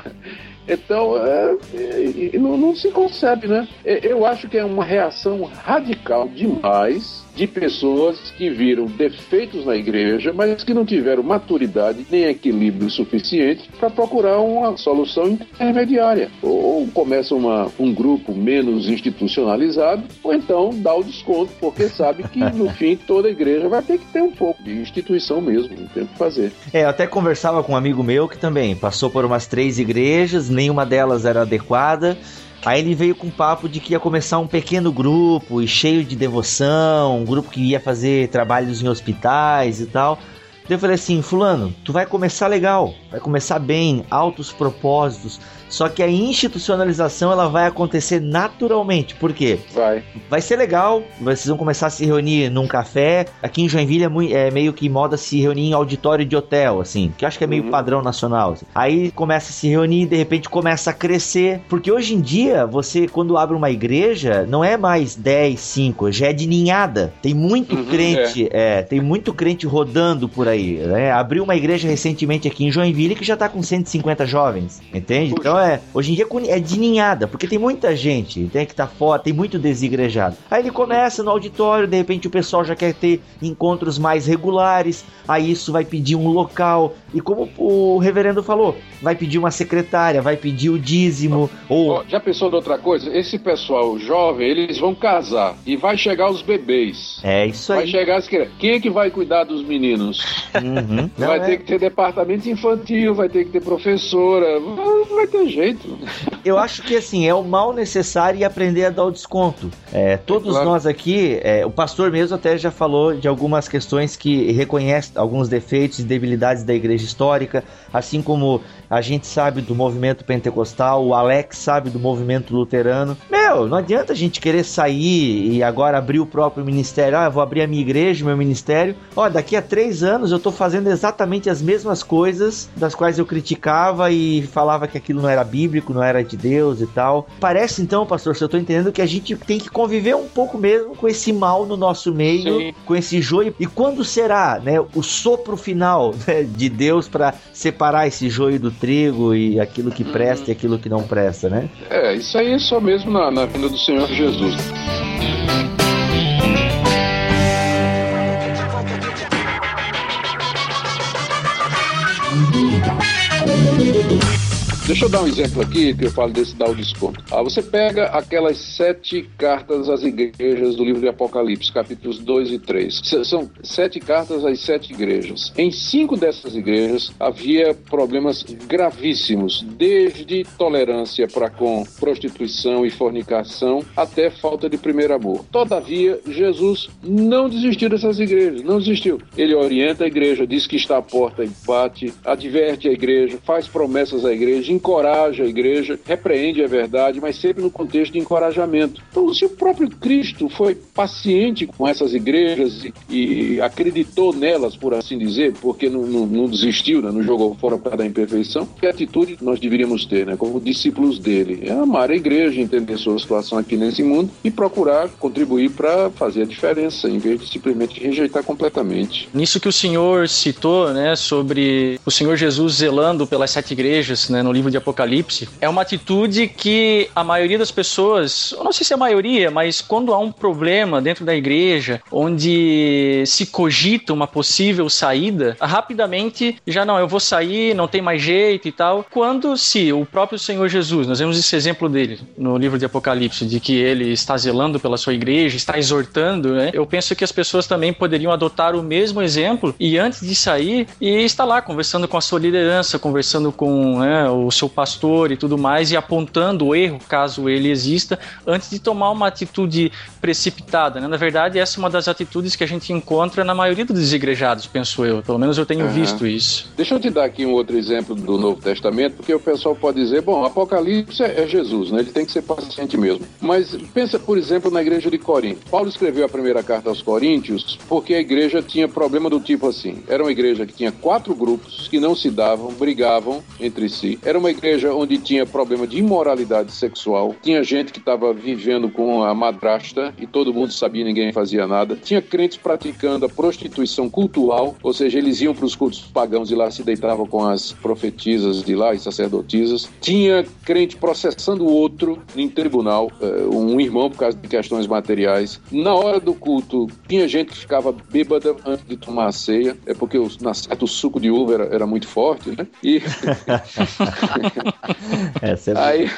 então é, é, não, não se concebe, né? Eu acho que é uma reação radical demais de pessoas que viram defeitos na igreja, mas que não tiveram maturidade nem equilíbrio suficiente para procurar uma solução intermediária. Ou começa uma, um grupo menos institucionalizado, ou então dá o desconto, porque sabe que no fim toda igreja vai ter que ter um pouco de instituição mesmo, não tem o que fazer. É, eu até conversava com um amigo meu que também passou por umas três igrejas, nenhuma delas era adequada. Aí ele veio com o papo de que ia começar um pequeno grupo e cheio de devoção, um grupo que ia fazer trabalhos em hospitais e tal. Então eu falei assim, fulano, tu vai começar legal, vai começar bem, altos propósitos, só que a institucionalização ela vai acontecer naturalmente. Por quê? Vai. Vai ser legal, vocês vão começar a se reunir num café. Aqui em Joinville é, é meio que moda se reunir em auditório de hotel, assim, que eu acho que é meio uhum. padrão nacional. Assim. Aí começa a se reunir, de repente começa a crescer. Porque hoje em dia, você, quando abre uma igreja, não é mais 10, 5, já é de ninhada. Tem muito uhum, crente, é. é. tem muito crente rodando por aí, né? Abriu uma igreja recentemente aqui em Joinville que já tá com 150 jovens, entende? Então é, hoje em dia é de ninhada, porque tem muita gente, tem que tá fora, tem muito desigrejado. Aí ele começa no auditório, de repente o pessoal já quer ter encontros mais regulares, aí isso vai pedir um local, e como o reverendo falou, vai pedir uma secretária, vai pedir o dízimo, ou... Já pensou em outra coisa? Esse pessoal jovem, eles vão casar, e vai chegar os bebês. É isso aí. Vai chegar as crianças. Quem é que vai cuidar dos meninos? Uhum. Vai Não, ter é... que ter departamento infantil, vai ter que ter professora, vai ter jeito. Eu acho que assim, é o mal necessário e aprender a dar o desconto. É, todos claro. nós aqui, é, o pastor mesmo até já falou de algumas questões que reconhece alguns defeitos e debilidades da igreja histórica, assim como a gente sabe do movimento pentecostal, o Alex sabe do movimento luterano. Meu, não adianta a gente querer sair e agora abrir o próprio ministério. Ah, vou abrir a minha igreja, meu ministério. Ó, daqui a três anos eu tô fazendo exatamente as mesmas coisas das quais eu criticava e falava que aquilo não era bíblico, não era de Deus e tal. Parece então, pastor, se eu tô entendendo que a gente tem que conviver um pouco mesmo com esse mal no nosso meio, Sim. com esse joio. E quando será, né, o sopro final né, de Deus para separar esse joio do trigo e aquilo que presta e aquilo que não presta, né? É, isso aí é só mesmo na, na vinda do Senhor Jesus. Deixa eu dar um exemplo aqui, que eu falo desse dar o desconto. Ah, você pega aquelas sete cartas às igrejas do livro de Apocalipse, capítulos 2 e 3. São sete cartas às sete igrejas. Em cinco dessas igrejas havia problemas gravíssimos, desde tolerância para com prostituição e fornicação até falta de primeiro amor. Todavia, Jesus não desistiu dessas igrejas, não desistiu. Ele orienta a igreja, diz que está à porta e bate, adverte a igreja, faz promessas à igreja, encoraja a igreja, repreende a verdade, mas sempre no contexto de encorajamento. Então, se o próprio Cristo foi paciente com essas igrejas e, e acreditou nelas, por assim dizer, porque não, não, não desistiu, né, não jogou fora para da imperfeição, que atitude nós deveríamos ter, né, como discípulos dele? É amar a igreja, entender sua situação aqui nesse mundo e procurar contribuir para fazer a diferença, em vez de simplesmente rejeitar completamente. Nisso que o senhor citou, né, sobre o Senhor Jesus zelando pelas sete igrejas, né, no livro livro de Apocalipse, é uma atitude que a maioria das pessoas, eu não sei se é a maioria, mas quando há um problema dentro da igreja, onde se cogita uma possível saída, rapidamente já não, eu vou sair, não tem mais jeito e tal. Quando se o próprio Senhor Jesus, nós vemos esse exemplo dele no livro de Apocalipse, de que ele está zelando pela sua igreja, está exortando, né? Eu penso que as pessoas também poderiam adotar o mesmo exemplo e antes de sair e estar lá conversando com a sua liderança, conversando com né, o seu pastor e tudo mais, e apontando o erro, caso ele exista, antes de tomar uma atitude precipitada. Né? Na verdade, essa é uma das atitudes que a gente encontra na maioria dos desigrejados, penso eu. Pelo menos eu tenho uhum. visto isso. Deixa eu te dar aqui um outro exemplo do Novo Testamento, porque o pessoal pode dizer, bom, Apocalipse é Jesus, né? ele tem que ser paciente mesmo. Mas pensa, por exemplo, na igreja de Corinto. Paulo escreveu a primeira carta aos Coríntios porque a igreja tinha problema do tipo assim. Era uma igreja que tinha quatro grupos que não se davam, brigavam entre si. Era uma igreja onde tinha problema de imoralidade sexual, tinha gente que estava vivendo com a madrasta e todo mundo sabia, ninguém fazia nada. Tinha crentes praticando a prostituição cultural, ou seja, eles iam para os cultos pagãos e lá se deitavam com as profetisas de lá e sacerdotisas. Tinha crente processando o outro em tribunal, eh, um irmão por causa de questões materiais. Na hora do culto, tinha gente que ficava bêbada antes de tomar a ceia, é porque o, na o suco de uva era, era muito forte, né? E Essa é Aí,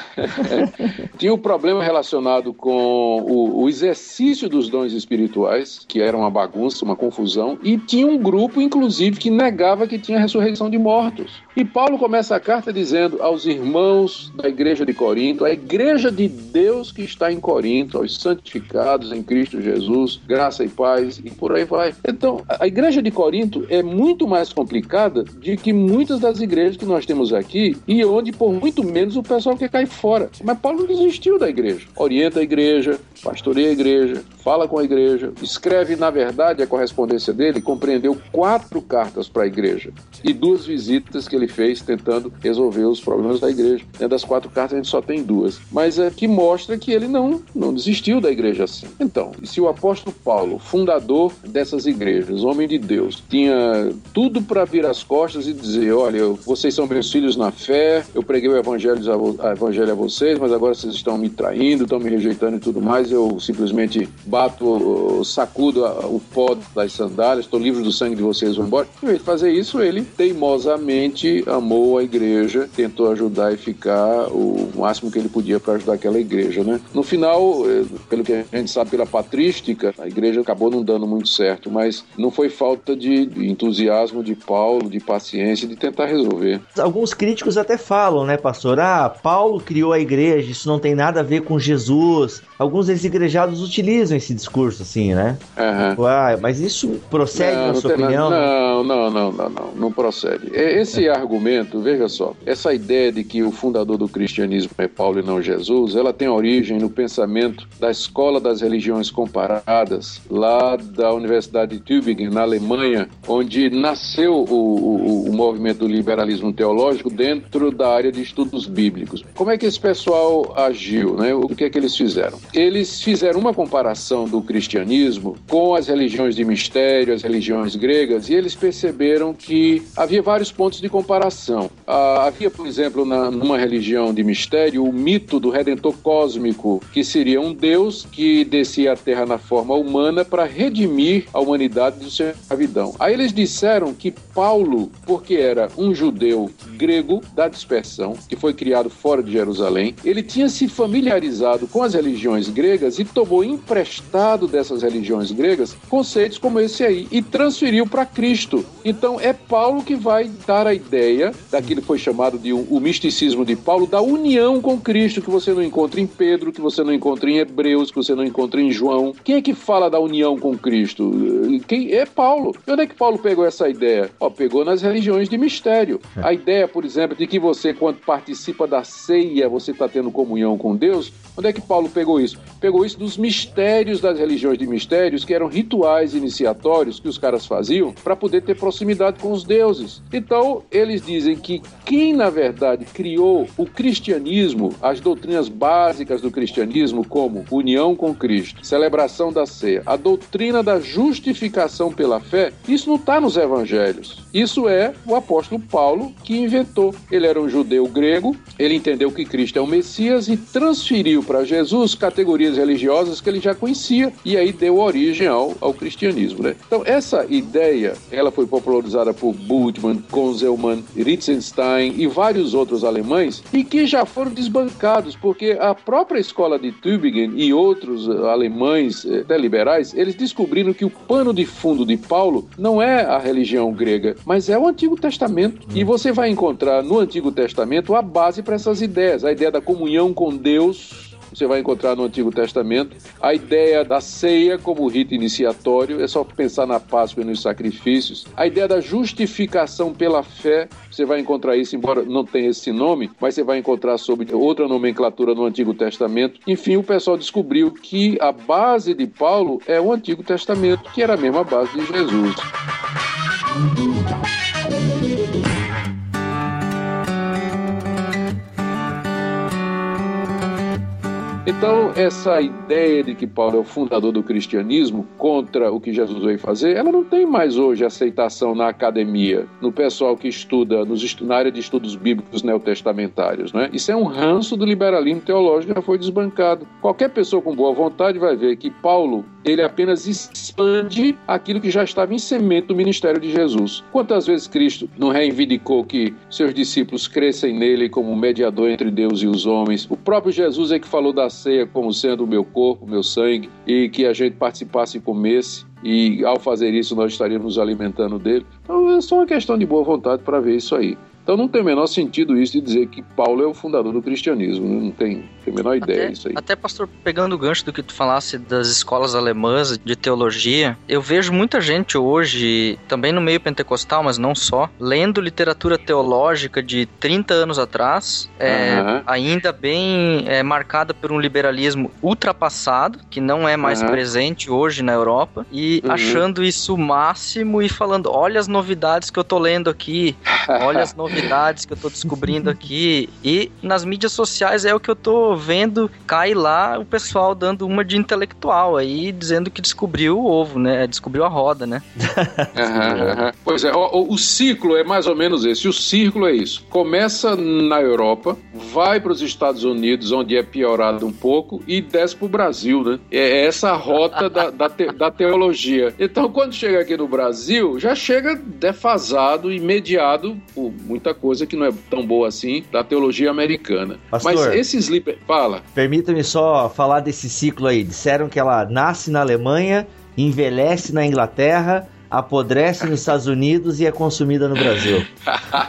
tinha um problema relacionado com o, o, exercício dos dons espirituais, que era uma bagunça, uma confusão, e tinha um grupo, inclusive, que negava que tinha ressurreição de mortos. E Paulo começa a carta dizendo aos irmãos da igreja de Corinto, a igreja de Deus que está em Corinto, aos santificados em Cristo Jesus, graça e paz, e por aí vai. Então, a igreja de Corinto é muito mais complicada de que muitas das igrejas que nós temos aqui, e onde, por muito menos, o pessoal quer cair fora. Mas Paulo não desistiu da igreja. Orienta a igreja, pastoreia a igreja, fala com a igreja, escreve, na verdade, a correspondência dele compreendeu quatro cartas para a igreja e duas visitas que ele fez tentando resolver os problemas da igreja. Dentro das quatro cartas a gente só tem duas, mas é que mostra que ele não, não desistiu da igreja assim. Então, se o apóstolo Paulo, fundador dessas igrejas, homem de Deus, tinha tudo para vir as costas e dizer: olha, vocês são meus filhos na fé, eu preguei o evangelho a, evangelho a vocês, mas agora vocês estão me traindo, estão me rejeitando e tudo mais, eu simplesmente bato, sacudo o pó das sandálias, estou livre do sangue de vocês, vão embora. Em vez de fazer isso, ele teimosamente amou a igreja, tentou ajudar e ficar o máximo que ele podia para ajudar aquela igreja, né? No final, eh, pelo que a gente sabe pela patrística, a igreja acabou não dando muito certo, mas não foi falta de entusiasmo de Paulo, de paciência, de tentar resolver. Alguns críticos até falam, né, pastor? Ah, Paulo criou a igreja, isso não tem nada a ver com Jesus. Alguns desigrejados utilizam esse discurso, assim, né? Uhum. Ah, mas isso procede, não, na sua opinião? Não, não, não, não, não, não procede. Esse é. argumento, veja só, essa ideia de que o fundador do cristianismo é Paulo e não Jesus, ela tem origem no pensamento da escola das religiões comparadas, lá da Universidade de Tübingen, na Alemanha, onde nasceu o, o, o movimento do liberalismo teológico dentro da área de estudos bíblicos. Como é que esse pessoal agiu, né? O que é que eles fizeram? Eles fizeram uma comparação do cristianismo com as religiões de mistério, as religiões gregas, e eles perceberam que havia vários pontos de comparação. Ah, havia, por exemplo, na, numa religião de mistério, o mito do redentor cósmico, que seria um deus que descia à terra na forma humana para redimir a humanidade do seu escravidão. Aí eles disseram que Paulo, porque era um judeu grego da que foi criado fora de Jerusalém, ele tinha se familiarizado com as religiões gregas e tomou emprestado dessas religiões gregas conceitos como esse aí e transferiu para Cristo. Então é Paulo que vai dar a ideia daquilo que foi chamado de um, o misticismo de Paulo, da união com Cristo, que você não encontra em Pedro, que você não encontra em Hebreus, que você não encontra em João. Quem é que fala da união com Cristo? Quem é Paulo? E onde é que Paulo pegou essa ideia? Ó, pegou nas religiões de mistério. É. A ideia, por exemplo, de que você, quando participa da ceia, você está tendo comunhão com Deus. Onde é que Paulo pegou isso? Pegou isso dos mistérios das religiões de mistérios, que eram rituais iniciatórios que os caras faziam para poder ter proximidade com os deuses. Então, eles dizem que quem, na verdade, criou o cristianismo, as doutrinas básicas do cristianismo, como união com Cristo, celebração da ceia, a doutrina da justificação pela fé, isso não está nos evangelhos. Isso é o apóstolo Paulo que inventou. Ele era um judeu grego, ele entendeu que Cristo é o Messias e transferiu para Jesus categorias religiosas que ele já conhecia e aí deu origem ao, ao cristianismo. Né? Então, essa ideia ela foi popularizada por Bultmann, Konzelmann, Wittgenstein e vários outros alemães e que já foram desbancados porque a própria escola de Tübingen e outros eh, alemães eh, até liberais eles descobriram que o pano de fundo de Paulo não é a religião grega, mas é o Antigo Testamento. E você vai encontrar no Antigo Testamento a base para essas ideias, a ideia da comunhão com Deus você vai encontrar no Antigo Testamento. A ideia da ceia como rito iniciatório, é só pensar na Páscoa e nos sacrifícios. A ideia da justificação pela fé, você vai encontrar isso, embora não tenha esse nome, mas você vai encontrar sob outra nomenclatura no Antigo Testamento. Enfim, o pessoal descobriu que a base de Paulo é o Antigo Testamento, que era a mesma base de Jesus. Então, essa ideia de que Paulo é o fundador do cristianismo contra o que Jesus veio fazer, ela não tem mais hoje aceitação na academia, no pessoal que estuda nos, na área de estudos bíblicos neotestamentários. Né? Isso é um ranço do liberalismo teológico que já foi desbancado. Qualquer pessoa com boa vontade vai ver que Paulo ele apenas expande aquilo que já estava em semente do ministério de Jesus. Quantas vezes Cristo não reivindicou que seus discípulos crescem nele como mediador entre Deus e os homens? O próprio Jesus é que falou da ceia como sendo o meu corpo, o meu sangue, e que a gente participasse e comesse e ao fazer isso nós estaríamos alimentando dele. Então é só uma questão de boa vontade para ver isso aí. Então não tem o menor sentido isso de dizer que Paulo é o fundador do cristianismo. Não tem, tem a menor ideia até, disso aí. Até, pastor, pegando o gancho do que tu falasse das escolas alemãs de teologia, eu vejo muita gente hoje, também no meio pentecostal, mas não só, lendo literatura teológica de 30 anos atrás, é, uhum. ainda bem é, marcada por um liberalismo ultrapassado, que não é mais uhum. presente hoje na Europa, e uhum. achando isso o máximo e falando: olha as novidades que eu tô lendo aqui, olha as novidades que eu tô descobrindo aqui. E nas mídias sociais é o que eu tô vendo, cai lá o pessoal dando uma de intelectual aí, dizendo que descobriu o ovo, né? Descobriu a roda, né? pois é, o, o ciclo é mais ou menos esse. O círculo é isso. Começa na Europa, vai para os Estados Unidos, onde é piorado um pouco, e desce para o Brasil, né? É essa a rota da, da, te, da teologia. Então, quando chega aqui no Brasil, já chega defasado e mediado por muita coisa que não é tão boa assim da teologia americana. Pastor, Mas esse sleeper. Fala. Permita-me só falar desse ciclo aí. Disseram que ela nasce na Alemanha, envelhece na Inglaterra apodrece nos Estados Unidos e é consumida no Brasil.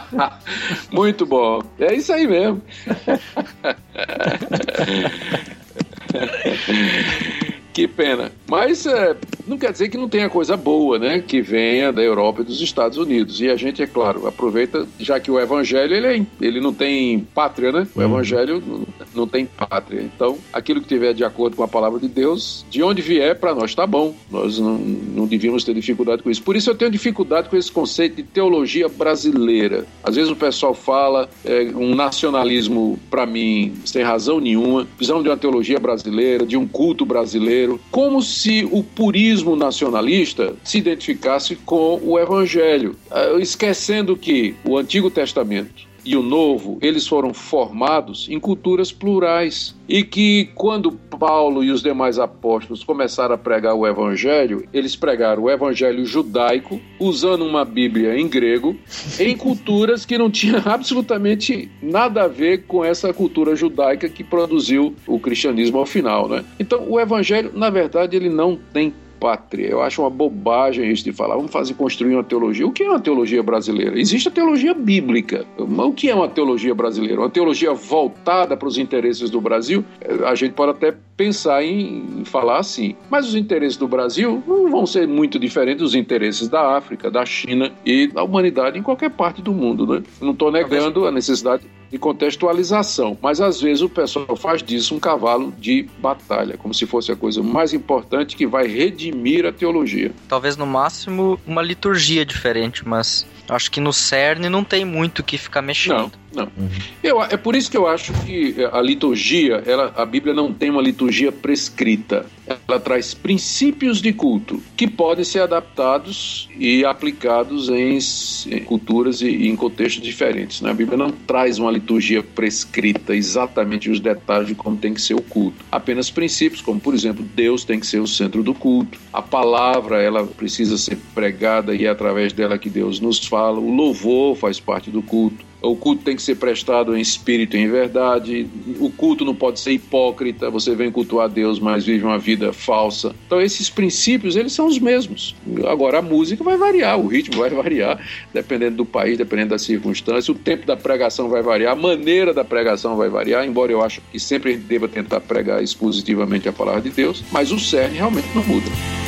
Muito bom. É isso aí mesmo. que pena. Mas é, não quer dizer que não tenha coisa boa, né? Que venha da Europa e dos Estados Unidos. E a gente, é claro, aproveita, já que o Evangelho ele, é, ele não tem pátria, né? O uhum. Evangelho não, não tem pátria. Então, aquilo que tiver de acordo com a palavra de Deus, de onde vier, para nós está bom. Nós não, não devíamos ter dificuldade com isso. Por isso eu tenho dificuldade com esse conceito de teologia brasileira. Às vezes o pessoal fala é, um nacionalismo, para mim, sem razão nenhuma. Precisamos de uma teologia brasileira, de um culto brasileiro como se o purismo nacionalista se identificasse com o Evangelho, ah, esquecendo que o Antigo Testamento e o Novo, eles foram formados em culturas plurais e que quando Paulo e os demais apóstolos começaram a pregar o evangelho, eles pregaram o evangelho judaico usando uma Bíblia em grego em culturas que não tinham absolutamente nada a ver com essa cultura judaica que produziu o cristianismo ao final, né? Então, o evangelho, na verdade, ele não tem pátria. Eu acho uma bobagem isso de falar, vamos fazer construir uma teologia. O que é uma teologia brasileira? Existe a teologia bíblica. O que é uma teologia brasileira? Uma teologia voltada para os interesses do Brasil? A gente pode até pensar em, em falar assim, mas os interesses do Brasil não vão ser muito diferentes dos interesses da África, da China e da humanidade em qualquer parte do mundo, né? Não estou negando a necessidade de contextualização, mas às vezes o pessoal faz disso um cavalo de batalha, como se fosse a coisa mais importante que vai redimir a teologia. Talvez no máximo uma liturgia diferente, mas acho que no cerne não tem muito o que ficar mexendo. Não. Não. Eu, é por isso que eu acho que a liturgia, ela, a Bíblia não tem uma liturgia prescrita. Ela traz princípios de culto que podem ser adaptados e aplicados em, em culturas e, e, em contextos diferentes. Né? A Bíblia não traz uma liturgia prescrita, exatamente os detalhes de como tem que ser o culto. Apenas princípios, como por exemplo, Deus tem que ser o centro do culto. A palavra, ela precisa ser pregada e é através dela que Deus nos fala. O louvor faz parte do culto. O culto tem que ser prestado em espírito e em verdade. O culto não pode ser hipócrita. Você vem cultuar Deus, mas vive uma vida falsa. Então esses princípios, eles são os mesmos. Agora a música vai variar, o ritmo vai variar, dependendo do país, dependendo da circunstância. O tempo da pregação vai variar, a maneira da pregação vai variar, embora eu acho que sempre deva tentar pregar expositivamente a palavra de Deus, mas o cerne realmente não muda.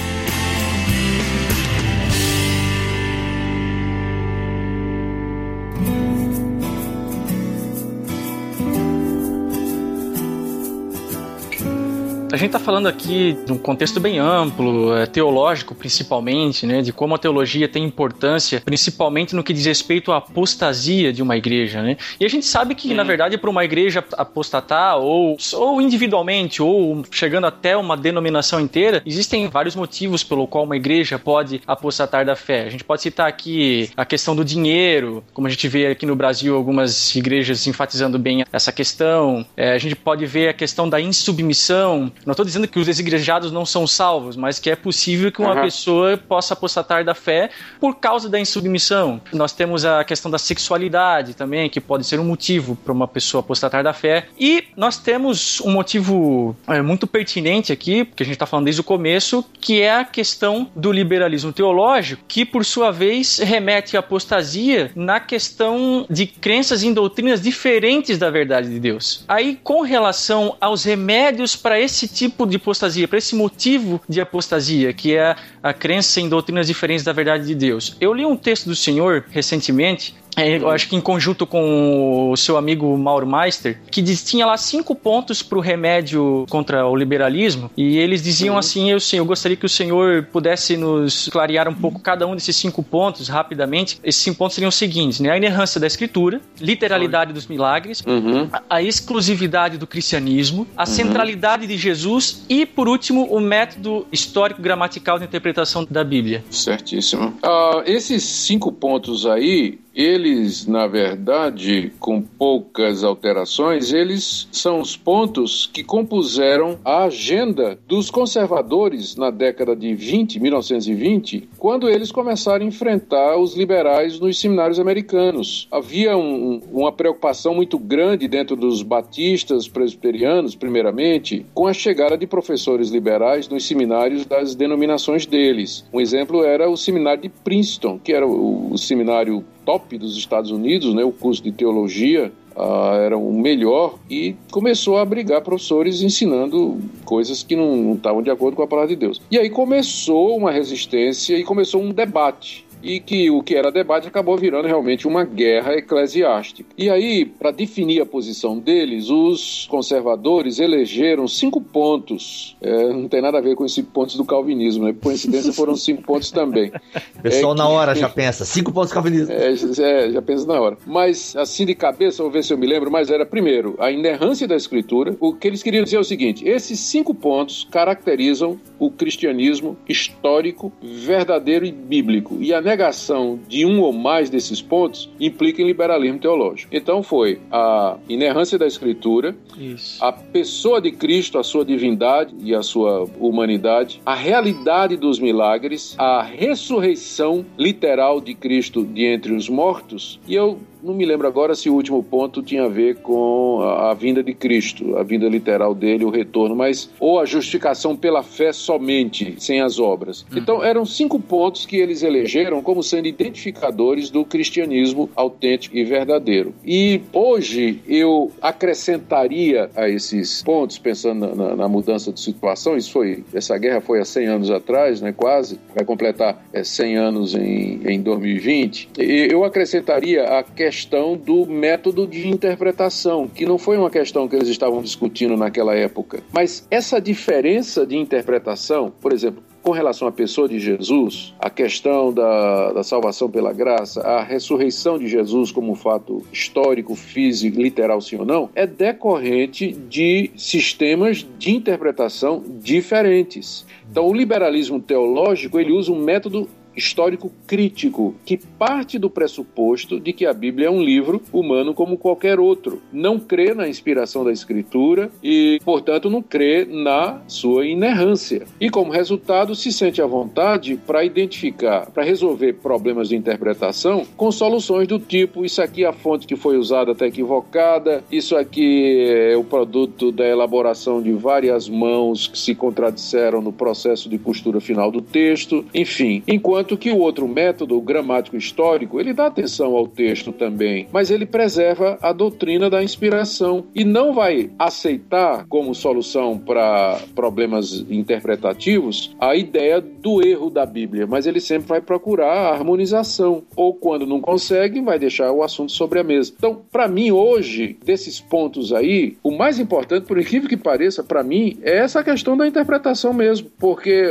Gente está falando aqui de um contexto bem amplo, é, teológico principalmente, né, de como a teologia tem importância, principalmente no que diz respeito à apostasia de uma igreja. Né? E a gente sabe que, na verdade, para uma igreja apostatar, ou, ou individualmente, ou chegando até uma denominação inteira, existem vários motivos pelo qual uma igreja pode apostatar da fé. A gente pode citar aqui a questão do dinheiro, como a gente vê aqui no Brasil algumas igrejas enfatizando bem essa questão. É, a gente pode ver a questão da insubmissão Não estou dizendo que os desigrejados não são salvos, mas que é possível que uma uhum. pessoa possa apostatar da fé por causa da insubmissão. Nós temos a questão da sexualidade também, que pode ser um motivo para uma pessoa apostatar da fé. E nós temos um motivo é, muito pertinente aqui, porque a gente está falando desde o começo, que é a questão do liberalismo teológico, que por sua vez remete à apostasia na questão de crenças em doutrinas diferentes da verdade de Deus. Aí, com relação aos remédios para esse tipo de apostasia, para esse motivo de apostasia, que é a crença em doutrinas diferentes da verdade de Deus, eu li um texto do Senhor recentemente eu acho que em conjunto com o seu amigo Mauro Meister, que diz, tinha lá cinco pontos para o remédio contra o liberalismo, e eles diziam uhum. assim: eu, eu gostaria que o senhor pudesse nos clarear um pouco cada um desses cinco pontos rapidamente. Esses cinco pontos seriam os seguintes: né? a inerrância da escritura, literalidade dos milagres, uhum. a, a, exclusividade do cristianismo, a uhum. centralidade de Jesus e, por último, o método histórico-gramatical de interpretação da Bíblia. Certíssimo. Uh, esses cinco pontos aí eles, na verdade, com poucas alterações, eles são os pontos que compuseram a agenda dos conservadores na década de 20, 1920, quando eles começaram a enfrentar os liberais nos seminários americanos. Havia um, uma preocupação muito grande dentro dos batistas presbiterianos, primeiramente, com a chegada de professores liberais nos seminários das denominações deles. Um exemplo era o seminário de Princeton, que era o, o seminário top dos Estados Unidos, né, o curso de teologia uh, era o melhor e começou a abrigar professores ensinando coisas que não estavam de acordo com a palavra de Deus. E aí começou uma resistência e começou um debate e que o que era debate acabou virando realmente uma guerra eclesiástica. E aí, para definir a posição deles, os conservadores elegeram cinco pontos. É, não tem nada a ver com esses pontos do calvinismo, né? Por coincidência foram cinco pontos também. O pessoal é na hora já pensa, cinco pontos calvinismo. É, é, já pensa na hora. Mas assim de cabeça, vou ver se eu me lembro, mas era primeiro a inerrância da escritura. O que eles queriam dizer é o seguinte: esses cinco pontos caracterizam o cristianismo histórico, verdadeiro e bíblico. E a negação de um ou mais desses pontos implica em liberalismo teológico. Então foi a inerrância da Escritura, Isso. a pessoa de Cristo, a sua divindade e a sua humanidade, a realidade dos milagres, a ressurreição literal de Cristo de entre os mortos. E eu não me lembro agora se o último ponto tinha a ver com a, a, vinda de Cristo, a vinda literal dele, o retorno, mas ou a justificação pela fé somente, sem as obras. Uhum. Então eram cinco pontos que eles elegeram como sendo identificadores do cristianismo autêntico e verdadeiro. E hoje eu acrescentaria a esses pontos, pensando na, na, mudança de situação, isso foi, essa guerra foi há 100 anos atrás, né, quase, vai completar é, 100 anos em, em 2020, e eu acrescentaria a questão questão do método de interpretação, que não foi uma questão que eles estavam discutindo naquela época. Mas essa diferença de interpretação, por exemplo, com relação à pessoa de Jesus, a questão da, da salvação pela graça, a ressurreição de Jesus como fato histórico, físico, literal, sim ou não, é decorrente de sistemas de interpretação diferentes. Então, o liberalismo teológico ele usa um método histórico crítico que parte do pressuposto de que a Bíblia é um livro humano como qualquer outro. Não crê na inspiração da Escritura e, portanto, não crê na sua inerrância. E, como resultado, se sente à vontade para identificar, para resolver problemas de interpretação com soluções do tipo: isso aqui é a fonte que foi usada está equivocada, isso aqui é o produto da elaboração de várias mãos que se contradisseram no processo de costura final do texto, enfim. Enquanto Enquanto que o outro método, gramático histórico, ele dá atenção ao texto também, mas ele preserva a doutrina da inspiração e não vai aceitar como solução para problemas interpretativos a ideia do erro da Bíblia, mas ele sempre vai procurar a harmonização, ou quando não consegue, vai deixar o assunto sobre a mesa. Então, para mim hoje, desses pontos aí, o mais importante, por incrível que pareça, para mim, é essa questão da interpretação mesmo, porque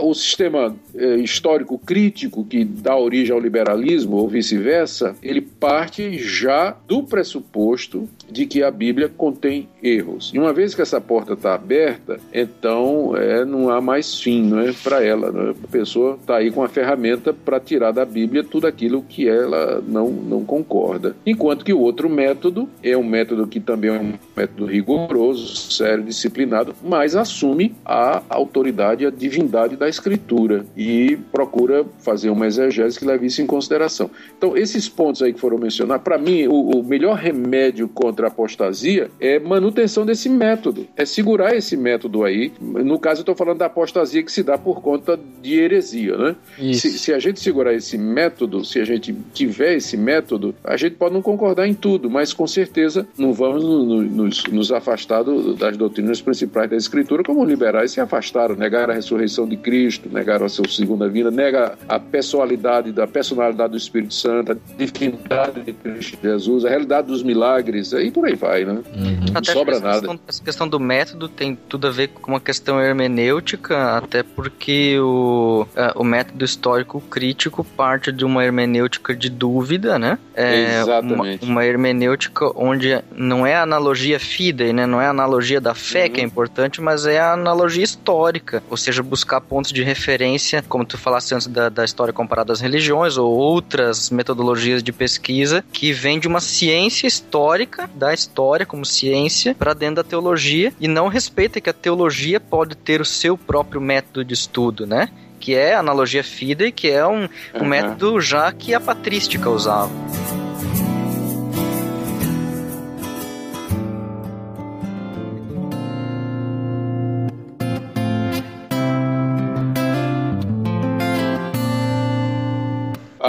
o sistema é, histórico crítico que dá origem ao liberalismo ou vice-versa, ele parte já do pressuposto de que a Bíblia contém erros. E uma vez que essa porta está aberta, então é, não há mais fim não é, para ela. Né? A pessoa está aí com a ferramenta para tirar da Bíblia tudo aquilo que ela não, não concorda. Enquanto que o outro método é um método que também é um método rigoroso, sério, disciplinado, mas assume a autoridade, a divindade da Escritura e procura fazer uma exegese que leve isso em consideração. Então, esses pontos aí que foram mencionados, para mim, o, o melhor remédio contra a apostasia é manutenção desse método, é segurar esse método aí. No caso, eu estou falando da apostasia que se dá por conta de heresia, né? Se, se, a gente segurar esse método, se a gente tiver esse método, a gente pode não concordar em tudo, mas com certeza não vamos no, nos, nos afastar do, das doutrinas principais da Escritura, como os liberais se afastaram, negaram a ressurreição de Cristo, negaram a sua segunda vinda, nega a pessoalidade da personalidade do Espírito Santo, a divindade de Cristo Jesus, a realidade dos milagres, aí por aí vai, né? Uhum. Não sobra essa nada. Questão, essa questão do método tem tudo a ver com uma questão hermenêutica, até porque o, uh, o método histórico crítico parte de uma hermenêutica de dúvida, né? É Exatamente. Uma, uma hermenêutica onde não é a analogia fidei, né? Não é a analogia da fé uhum. que é importante, mas é a analogia histórica, ou seja, buscar pontos de referência, como tu falaste antes da, da história comparada às religiões ou outras metodologias de pesquisa que vem de uma ciência histórica da história como ciência para dentro da teologia e não respeita que a teologia pode ter o seu próprio método de estudo, né? Que é a analogia fidei, que é um, um uhum. método já que a patrística usava.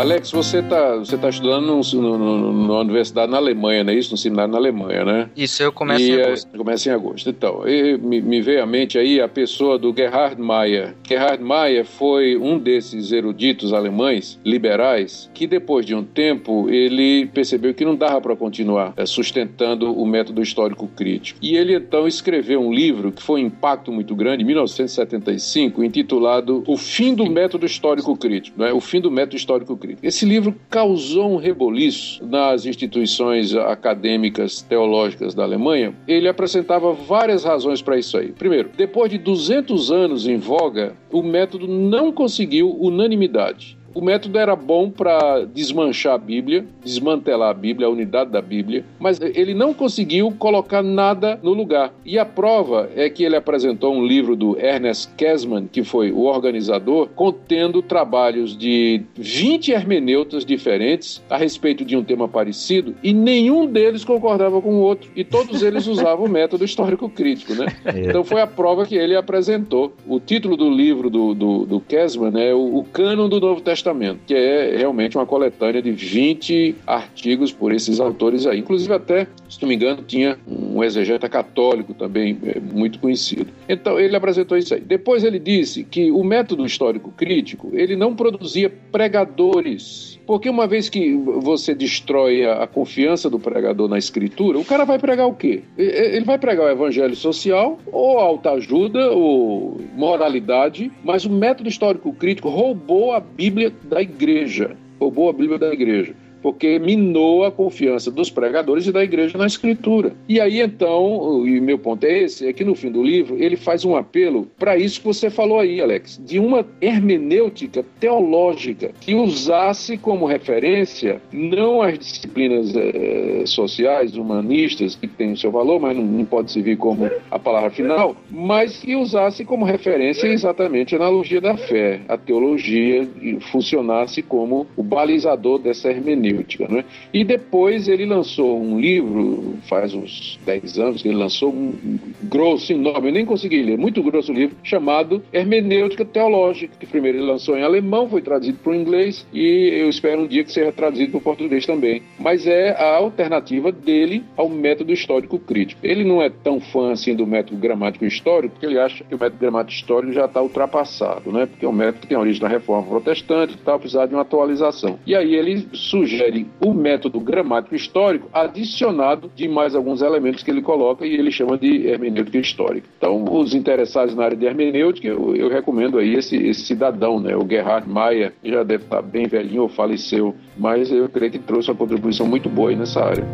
Alex, você está você tá estudando no, no, numa universidade na Alemanha, não é isso? No seminário na Alemanha, né? Isso, eu começo e, em é, agosto. Começa em agosto. Então, me, me veio à mente aí a pessoa do Gerhard Meyer. Gerhard Meyer foi um desses eruditos alemães, liberais, que depois de um tempo ele percebeu que não dava para continuar é, sustentando o método histórico crítico. E ele então escreveu um livro que foi um impacto muito grande, em 1975, intitulado O Fim do Método Histórico Crítico, né? O Fim do Método Histórico Crítico. Esse livro causou um reboliço nas instituições acadêmicas teológicas da Alemanha. Ele apresentava várias razões para isso aí. Primeiro, depois de 200 anos em voga, o método não conseguiu unanimidade. O método era bom para desmanchar a Bíblia, desmantelar a Bíblia, a unidade da Bíblia, mas ele não conseguiu colocar nada no lugar. E a prova é que ele apresentou um livro do Ernest Kesman, que foi o organizador, contendo trabalhos de 20 hermeneutas diferentes a respeito de um tema parecido, e nenhum deles concordava com o outro, e todos eles usavam o método histórico crítico, né? É. Então foi a prova que ele apresentou. O título do livro do, do, do Kesman é o, o Cânon do Novo Testamento Testamento, que é realmente uma coletânea de 20 artigos por esses autores aí. Inclusive, até, se não me engano, tinha um exegeta católico também é, muito conhecido. Então, ele apresentou isso aí. Depois, ele disse que o método histórico crítico ele não produzia pregadores porque uma vez que você destrói a, confiança do pregador na escritura, o cara vai pregar o quê? Ele vai pregar o evangelho social, ou autoajuda, ou moralidade, mas o método histórico crítico roubou a Bíblia da igreja. Roubou a Bíblia da igreja porque minou a confiança dos pregadores e da igreja na escritura. E aí então, e meu ponto é esse, é que no fim do livro ele faz um apelo para isso que você falou aí, Alex, de uma hermenêutica teológica que usasse como referência não as disciplinas eh, sociais, humanistas, que têm o seu valor, mas não, não pode servir como a palavra final, mas que usasse como referência exatamente a analogia da fé, a teologia, e funcionasse como o balizador dessa hermenêutica Né? E depois ele lançou um livro, faz uns 10 anos que ele lançou, um grosso, enorme, eu nem consegui ler, muito grosso livro, chamado Hermenêutica Teológica, que primeiro ele lançou em alemão, foi traduzido para o inglês e eu espero um dia que seja traduzido para o português também. Mas é a alternativa dele ao método histórico crítico. Ele não é tão fã assim do método gramático histórico, porque ele acha que o método gramático histórico já está ultrapassado, né? porque é um método que tem origem na reforma protestante e tal, precisar de uma atualização. E aí ele sugere sugere o método gramático histórico adicionado de mais alguns elementos que ele coloca e ele chama de hermenêutica histórica. Então, os interessados na área de hermenêutica, eu, eu recomendo aí esse, esse, cidadão, né, o Gerhard Maia, que já deve estar bem velhinho ou faleceu, mas eu creio que trouxe uma contribuição muito boa aí nessa área.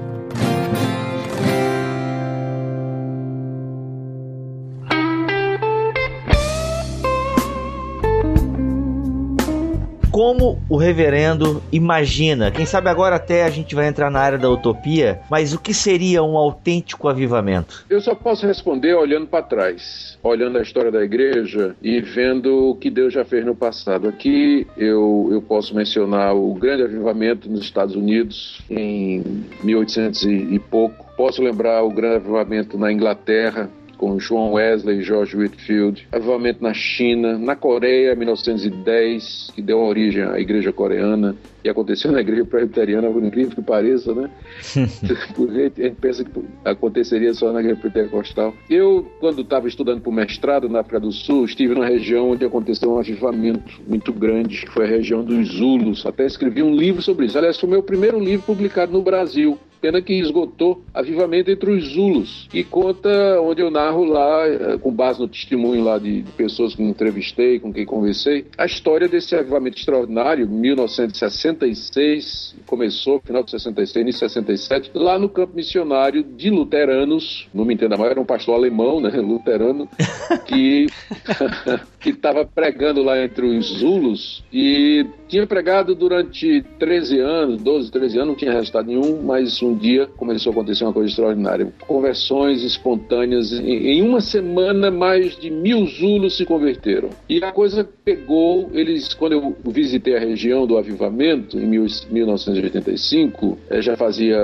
Como o reverendo imagina. Quem sabe agora até a gente vai entrar na área da utopia, mas o que seria um autêntico avivamento? Eu só posso responder olhando para trás, olhando a história da igreja e vendo o que Deus já fez no passado. Aqui eu, eu posso mencionar o grande avivamento nos Estados Unidos em 1800 e pouco. Posso lembrar o grande avivamento na Inglaterra com João Wesley e George Whitfield, avivamento na China, na Coreia, 1910, que deu origem à igreja coreana, e aconteceu na igreja presbiteriana, por incrível que pareça, né? a gente pensa que aconteceria só na igreja pentecostal. Eu, quando estava estudando para o mestrado na África do Sul, estive numa região onde aconteceu um avivamento muito grande, que foi a região dos Zulus. Até escrevi um livro sobre isso. Aliás, foi o meu primeiro livro publicado no Brasil. Pena que esgotou avivamento entre os Zulus. E conta onde eu narro lá, eh, com base no testemunho lá de, de pessoas que entrevistei, com quem conversei, a história desse avivamento extraordinário, 1966, começou final de 66, início de 67, lá no campo missionário de luteranos, não me entenda mal, era um pastor alemão, né, luterano, que que estava pregando lá entre os Zulus e tinha pregado durante 13 anos, 12, 13 anos, não tinha resultado nenhum, mas um dia começou a acontecer uma coisa extraordinária. Conversões espontâneas. Em uma semana, mais de mil Zulus se converteram. E a coisa pegou, eles, quando eu visitei a região do avivamento, em 1985, eh, já fazia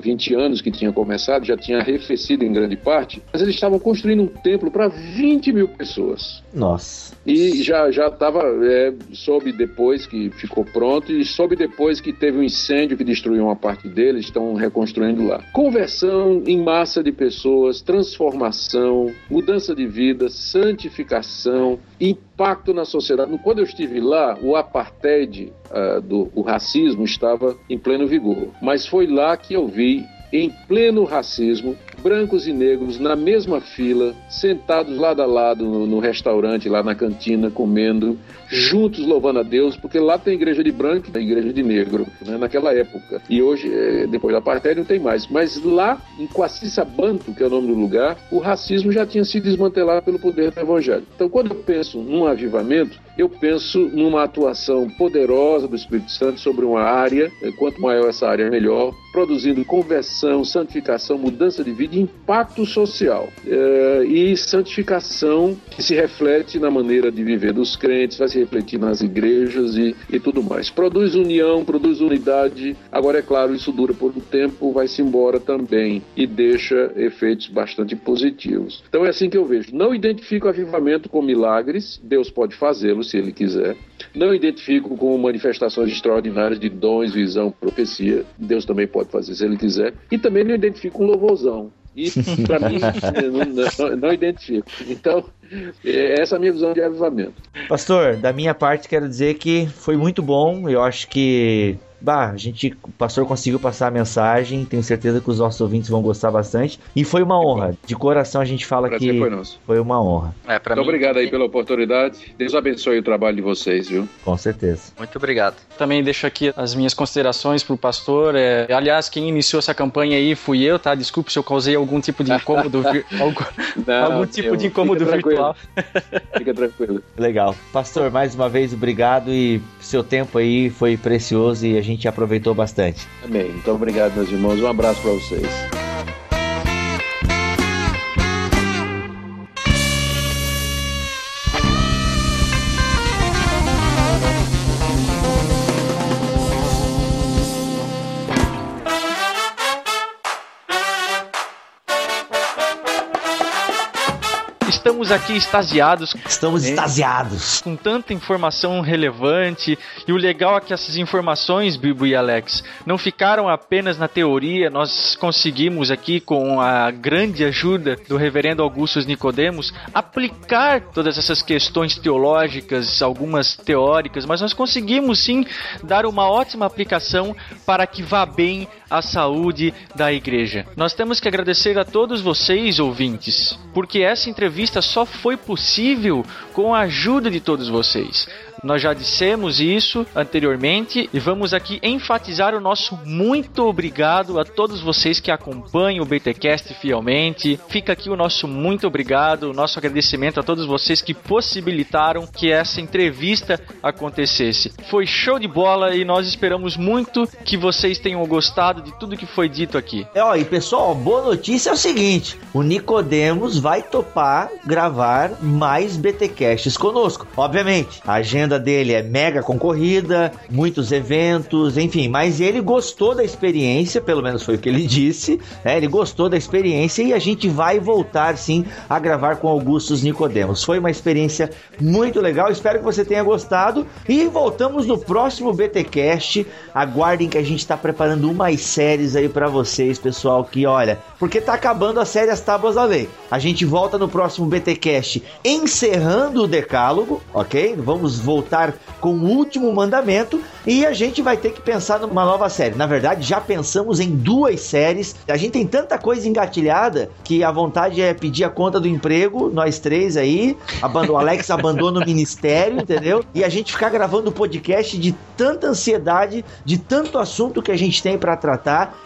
20 anos que tinha começado, já tinha arrefecido em grande parte, mas eles estavam construindo um templo para 20 mil pessoas. Nossa. E já já estava, é, soube depois que ficou pronto e soube depois que teve um incêndio que destruiu uma parte dele, estão reconstruindo lá. Conversão em massa de pessoas, transformação, mudança de vida, santificação, impacto na sociedade. Quando eu estive lá, o apartheid, uh, do, o racismo estava em pleno vigor. Mas foi lá que eu vi em pleno racismo, brancos e negros na mesma fila, sentados lado a lado no, no, restaurante, lá na cantina, comendo, juntos louvando a Deus, porque lá tem igreja de branco e igreja de negro, né, naquela época. E hoje, é, depois da apartheid, não tem mais. Mas lá, em Quaciçabanto, que é o nome do lugar, o racismo já tinha sido desmantelado pelo poder do evangelho. Então, quando eu penso num avivamento, eu penso numa atuação poderosa do Espírito Santo sobre uma área, é, quanto maior essa área, melhor, produzindo conversão, santificação, mudança de vida de impacto social é, e santificação que se reflete na maneira de viver dos crentes, vai se refletir nas igrejas e, e tudo mais. Produz união, produz unidade. Agora, é claro, isso dura por um tempo, vai-se embora também e deixa efeitos bastante positivos. Então, é assim que eu vejo. Não identifico avivamento com milagres, Deus pode fazê-lo se Ele quiser. Não identifico com manifestações extraordinárias de dons, visão, profecia, Deus também pode fazer se Ele quiser. E também não identifico com louvorzão. E, para mim, não, não, não, identifico. Então, é, essa é a minha visão de avivamento. Pastor, da minha parte, quero dizer que foi muito bom. Eu acho que bah, a gente, o pastor conseguiu passar a mensagem, tenho certeza que os nossos ouvintes vão gostar bastante. E foi uma honra. De coração a gente fala que foi, foi, uma honra. É, Muito mim, obrigado aí pela oportunidade. Deus abençoe o trabalho de vocês, viu? Com certeza. Muito obrigado. Também deixo aqui as minhas considerações pro pastor. É, aliás, quem iniciou essa campanha aí fui eu, tá? Desculpe se eu causei algum tipo de incômodo, algum, não, algum tipo de incômodo fica virtual. Fica tranquilo. Legal. Pastor, mais uma vez, obrigado e seu tempo aí foi precioso e a gente gente aproveitou bastante. Amém. Muito obrigado, meus irmãos. Um abraço para vocês. Estamos aqui extasiados. Estamos é, extasiados. Com tanta informação relevante. E o legal é que essas informações, Bibo e Alex, não ficaram apenas na teoria. Nós conseguimos aqui, com a grande ajuda do reverendo Augustus Nicodemos, aplicar todas essas questões teológicas, algumas teóricas, mas nós conseguimos sim dar uma ótima aplicação para que vá bem a saúde da igreja. Nós temos que agradecer a todos vocês, ouvintes, porque essa entrevista só foi possível com a ajuda de todos vocês. Nós já dissemos isso anteriormente e vamos aqui enfatizar o nosso muito obrigado a todos vocês que acompanham o BTcast fielmente. Fica aqui o nosso muito obrigado, o nosso agradecimento a todos vocês que possibilitaram que essa entrevista acontecesse. Foi show de bola e nós esperamos muito que vocês tenham gostado de tudo que foi dito aqui. É, ó, e pessoal, boa notícia é o seguinte: o Nicodemos vai topar gravar mais BTcasts conosco. Obviamente, a agenda dele é mega concorrida, muitos eventos, enfim, mas ele gostou da experiência, pelo menos foi o que ele disse, né? Ele gostou da experiência e a gente vai voltar sim a gravar com Augustus Nicodemos. Foi uma experiência muito legal, espero que você tenha gostado e voltamos no próximo BTcast. Aguardem que a gente está preparando umas séries aí para vocês, pessoal, que olha, porque tá acabando a série As Tábuas da Lei. A gente volta no próximo BTcast encerrando o decálogo, OK? Vamos voltar com o último mandamento e a gente vai ter que pensar numa nova série. Na verdade, já pensamos em duas séries. A gente tem tanta coisa engatilhada que a vontade é pedir a conta do emprego, nós três aí. O Alex abandona o ministério, entendeu? E a gente ficar gravando podcast de tanta ansiedade, de tanto assunto que a gente tem para tratar.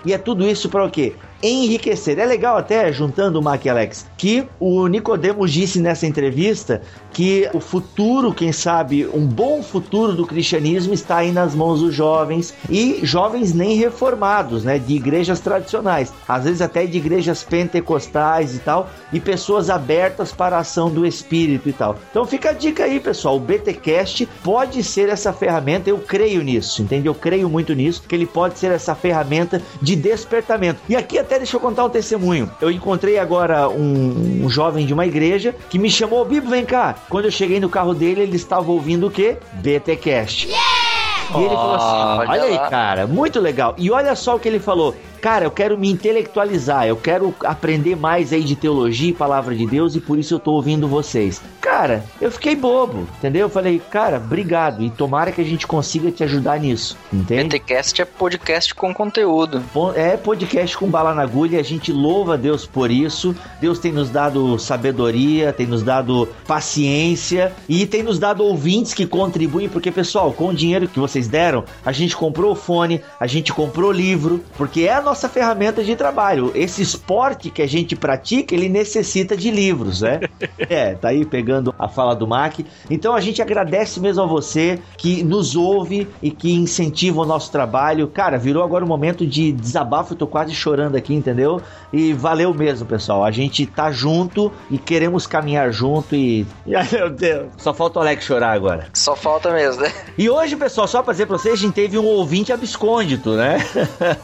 E é tudo isso para o quê? Enriquecer. É legal até, juntando o Mac e Alex, que o Nicodemos disse nessa entrevista que o futuro, quem sabe, um bom futuro do cristianismo está aí nas mãos dos jovens e jovens nem reformados, né, de igrejas tradicionais, às vezes até de igrejas pentecostais e tal, e pessoas abertas para a ação do Espírito e tal. Então fica a dica aí, pessoal, o BTcast pode ser essa ferramenta, eu creio nisso, entende? Eu creio muito nisso, que ele pode ser essa ferramenta de despertamento. E aqui até deixa eu contar um testemunho. Eu encontrei agora um, um jovem de uma igreja que me chamou, Bibo, vem cá. Quando eu cheguei no carro dele, ele estava ouvindo o quê? BTcast. Yeah! E ele falou assim: Olha aí, cara, muito legal. E olha só o que ele falou cara, eu quero me intelectualizar, eu quero aprender mais aí de teologia e palavra de Deus e por isso eu tô ouvindo vocês. Cara, eu fiquei bobo, entendeu? Eu falei, cara, obrigado e tomara que a gente consiga te ajudar nisso, entende? BTcast é podcast com conteúdo. É podcast com bala na agulha, a gente louva Deus por isso. Deus tem nos dado sabedoria, tem nos dado paciência e tem nos dado ouvintes que contribuem, porque pessoal, com o dinheiro que vocês deram, a gente comprou o fone, a gente comprou livro, porque é a nossa nossa ferramenta de trabalho. Esse esporte que a gente pratica, ele necessita de livros, né? é, tá aí pegando a fala do Mac. Então a gente agradece mesmo a você que nos ouve e que incentiva o nosso trabalho. Cara, virou agora um momento de desabafo, eu tô quase chorando aqui, entendeu? E valeu mesmo, pessoal. A gente tá junto e queremos caminhar junto e. Ai, meu Deus. Só falta o Alex chorar agora. Só falta mesmo, né? E hoje, pessoal, só pra dizer pra vocês, a gente teve um ouvinte abscôndito, né?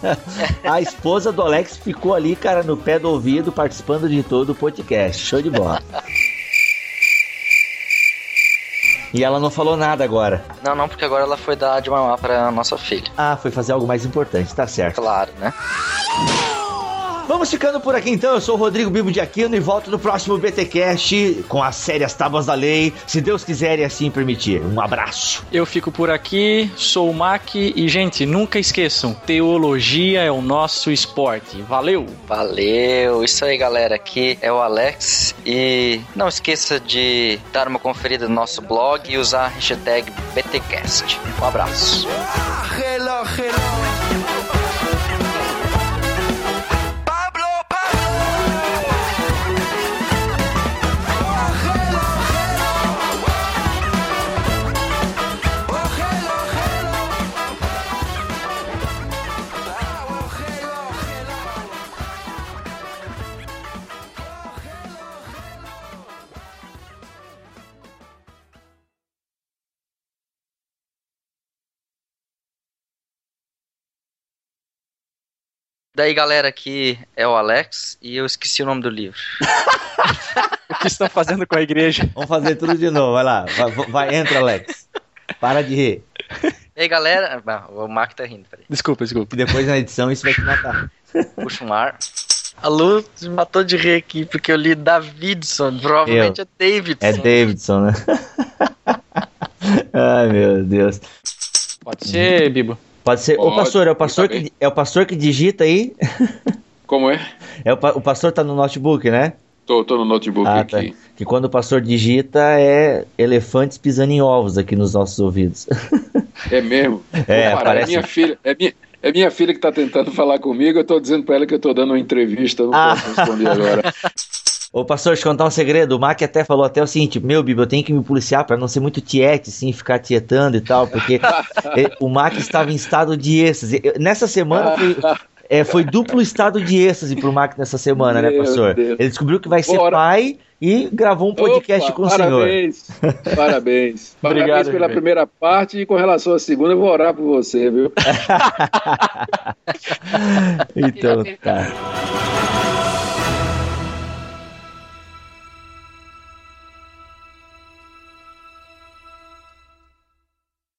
a esposa do Alex ficou ali, cara, no pé do ouvido, participando de todo o podcast. Show de bola. E ela não falou nada agora. Não, não, porque agora ela foi dar de mamar pra nossa filha. Ah, foi fazer algo mais importante, tá certo. Claro, né? Vamos ficando por aqui então. Eu sou o Rodrigo Bibo de Aquino e volto no próximo BTcast com as sérias Tábuas da Lei, se Deus quiser e assim permitir. Um abraço. Eu fico por aqui, sou o Mac e, gente, nunca esqueçam: teologia é o nosso esporte. Valeu! Valeu! Isso aí, galera. Aqui é o Alex e não esqueça de dar uma conferida no nosso blog e usar a hashtag BTcast. Um abraço. Daí, galera, aqui é o Alex e eu esqueci o nome do livro. o que estão fazendo com a igreja? Vamos fazer tudo de novo, vai lá. Vai, vai entra, Alex. Para de rir. E aí, galera. o Mark tá rindo, peraí. Desculpa, desculpa. E depois na edição isso vai te matar. Puxa o mar. A Lu se matou de rir aqui, porque eu li Davidson. Provavelmente eu. é Davidson. É Davidson, né? Ai, meu Deus. Pode ser, Bibo. Pode ser. Pode, Ô, pastor, é o pastor, que, é o pastor que digita aí? Como é? é o, o pastor tá no notebook, né? Tô, tô no notebook ah, tá. aqui. Que quando o pastor digita é elefantes pisando em ovos aqui nos nossos ouvidos. É mesmo? É, Pô, parece... é minha filha, é minha, é minha filha que está tentando falar comigo, eu estou dizendo para ela que eu estou dando uma entrevista, não ah. posso responder agora. Ô, pastor, deixa eu contar um segredo. O Mac até falou até o seguinte: Meu, Bíblia, eu tenho que me policiar para não ser muito tiete, assim, ficar tietando e tal, porque o Mac estava em estado de êxtase. Nessa semana foi, é, foi duplo estado de êxtase pro Mac nessa semana, né, Meu né, pastor? Deus. Ele descobriu que vai ser Bora. pai e gravou um podcast Opa, com o parabéns, senhor. Parabéns. Obrigado, parabéns pela primeira parte e com relação à segunda, eu vou orar por você, viu? então, tá.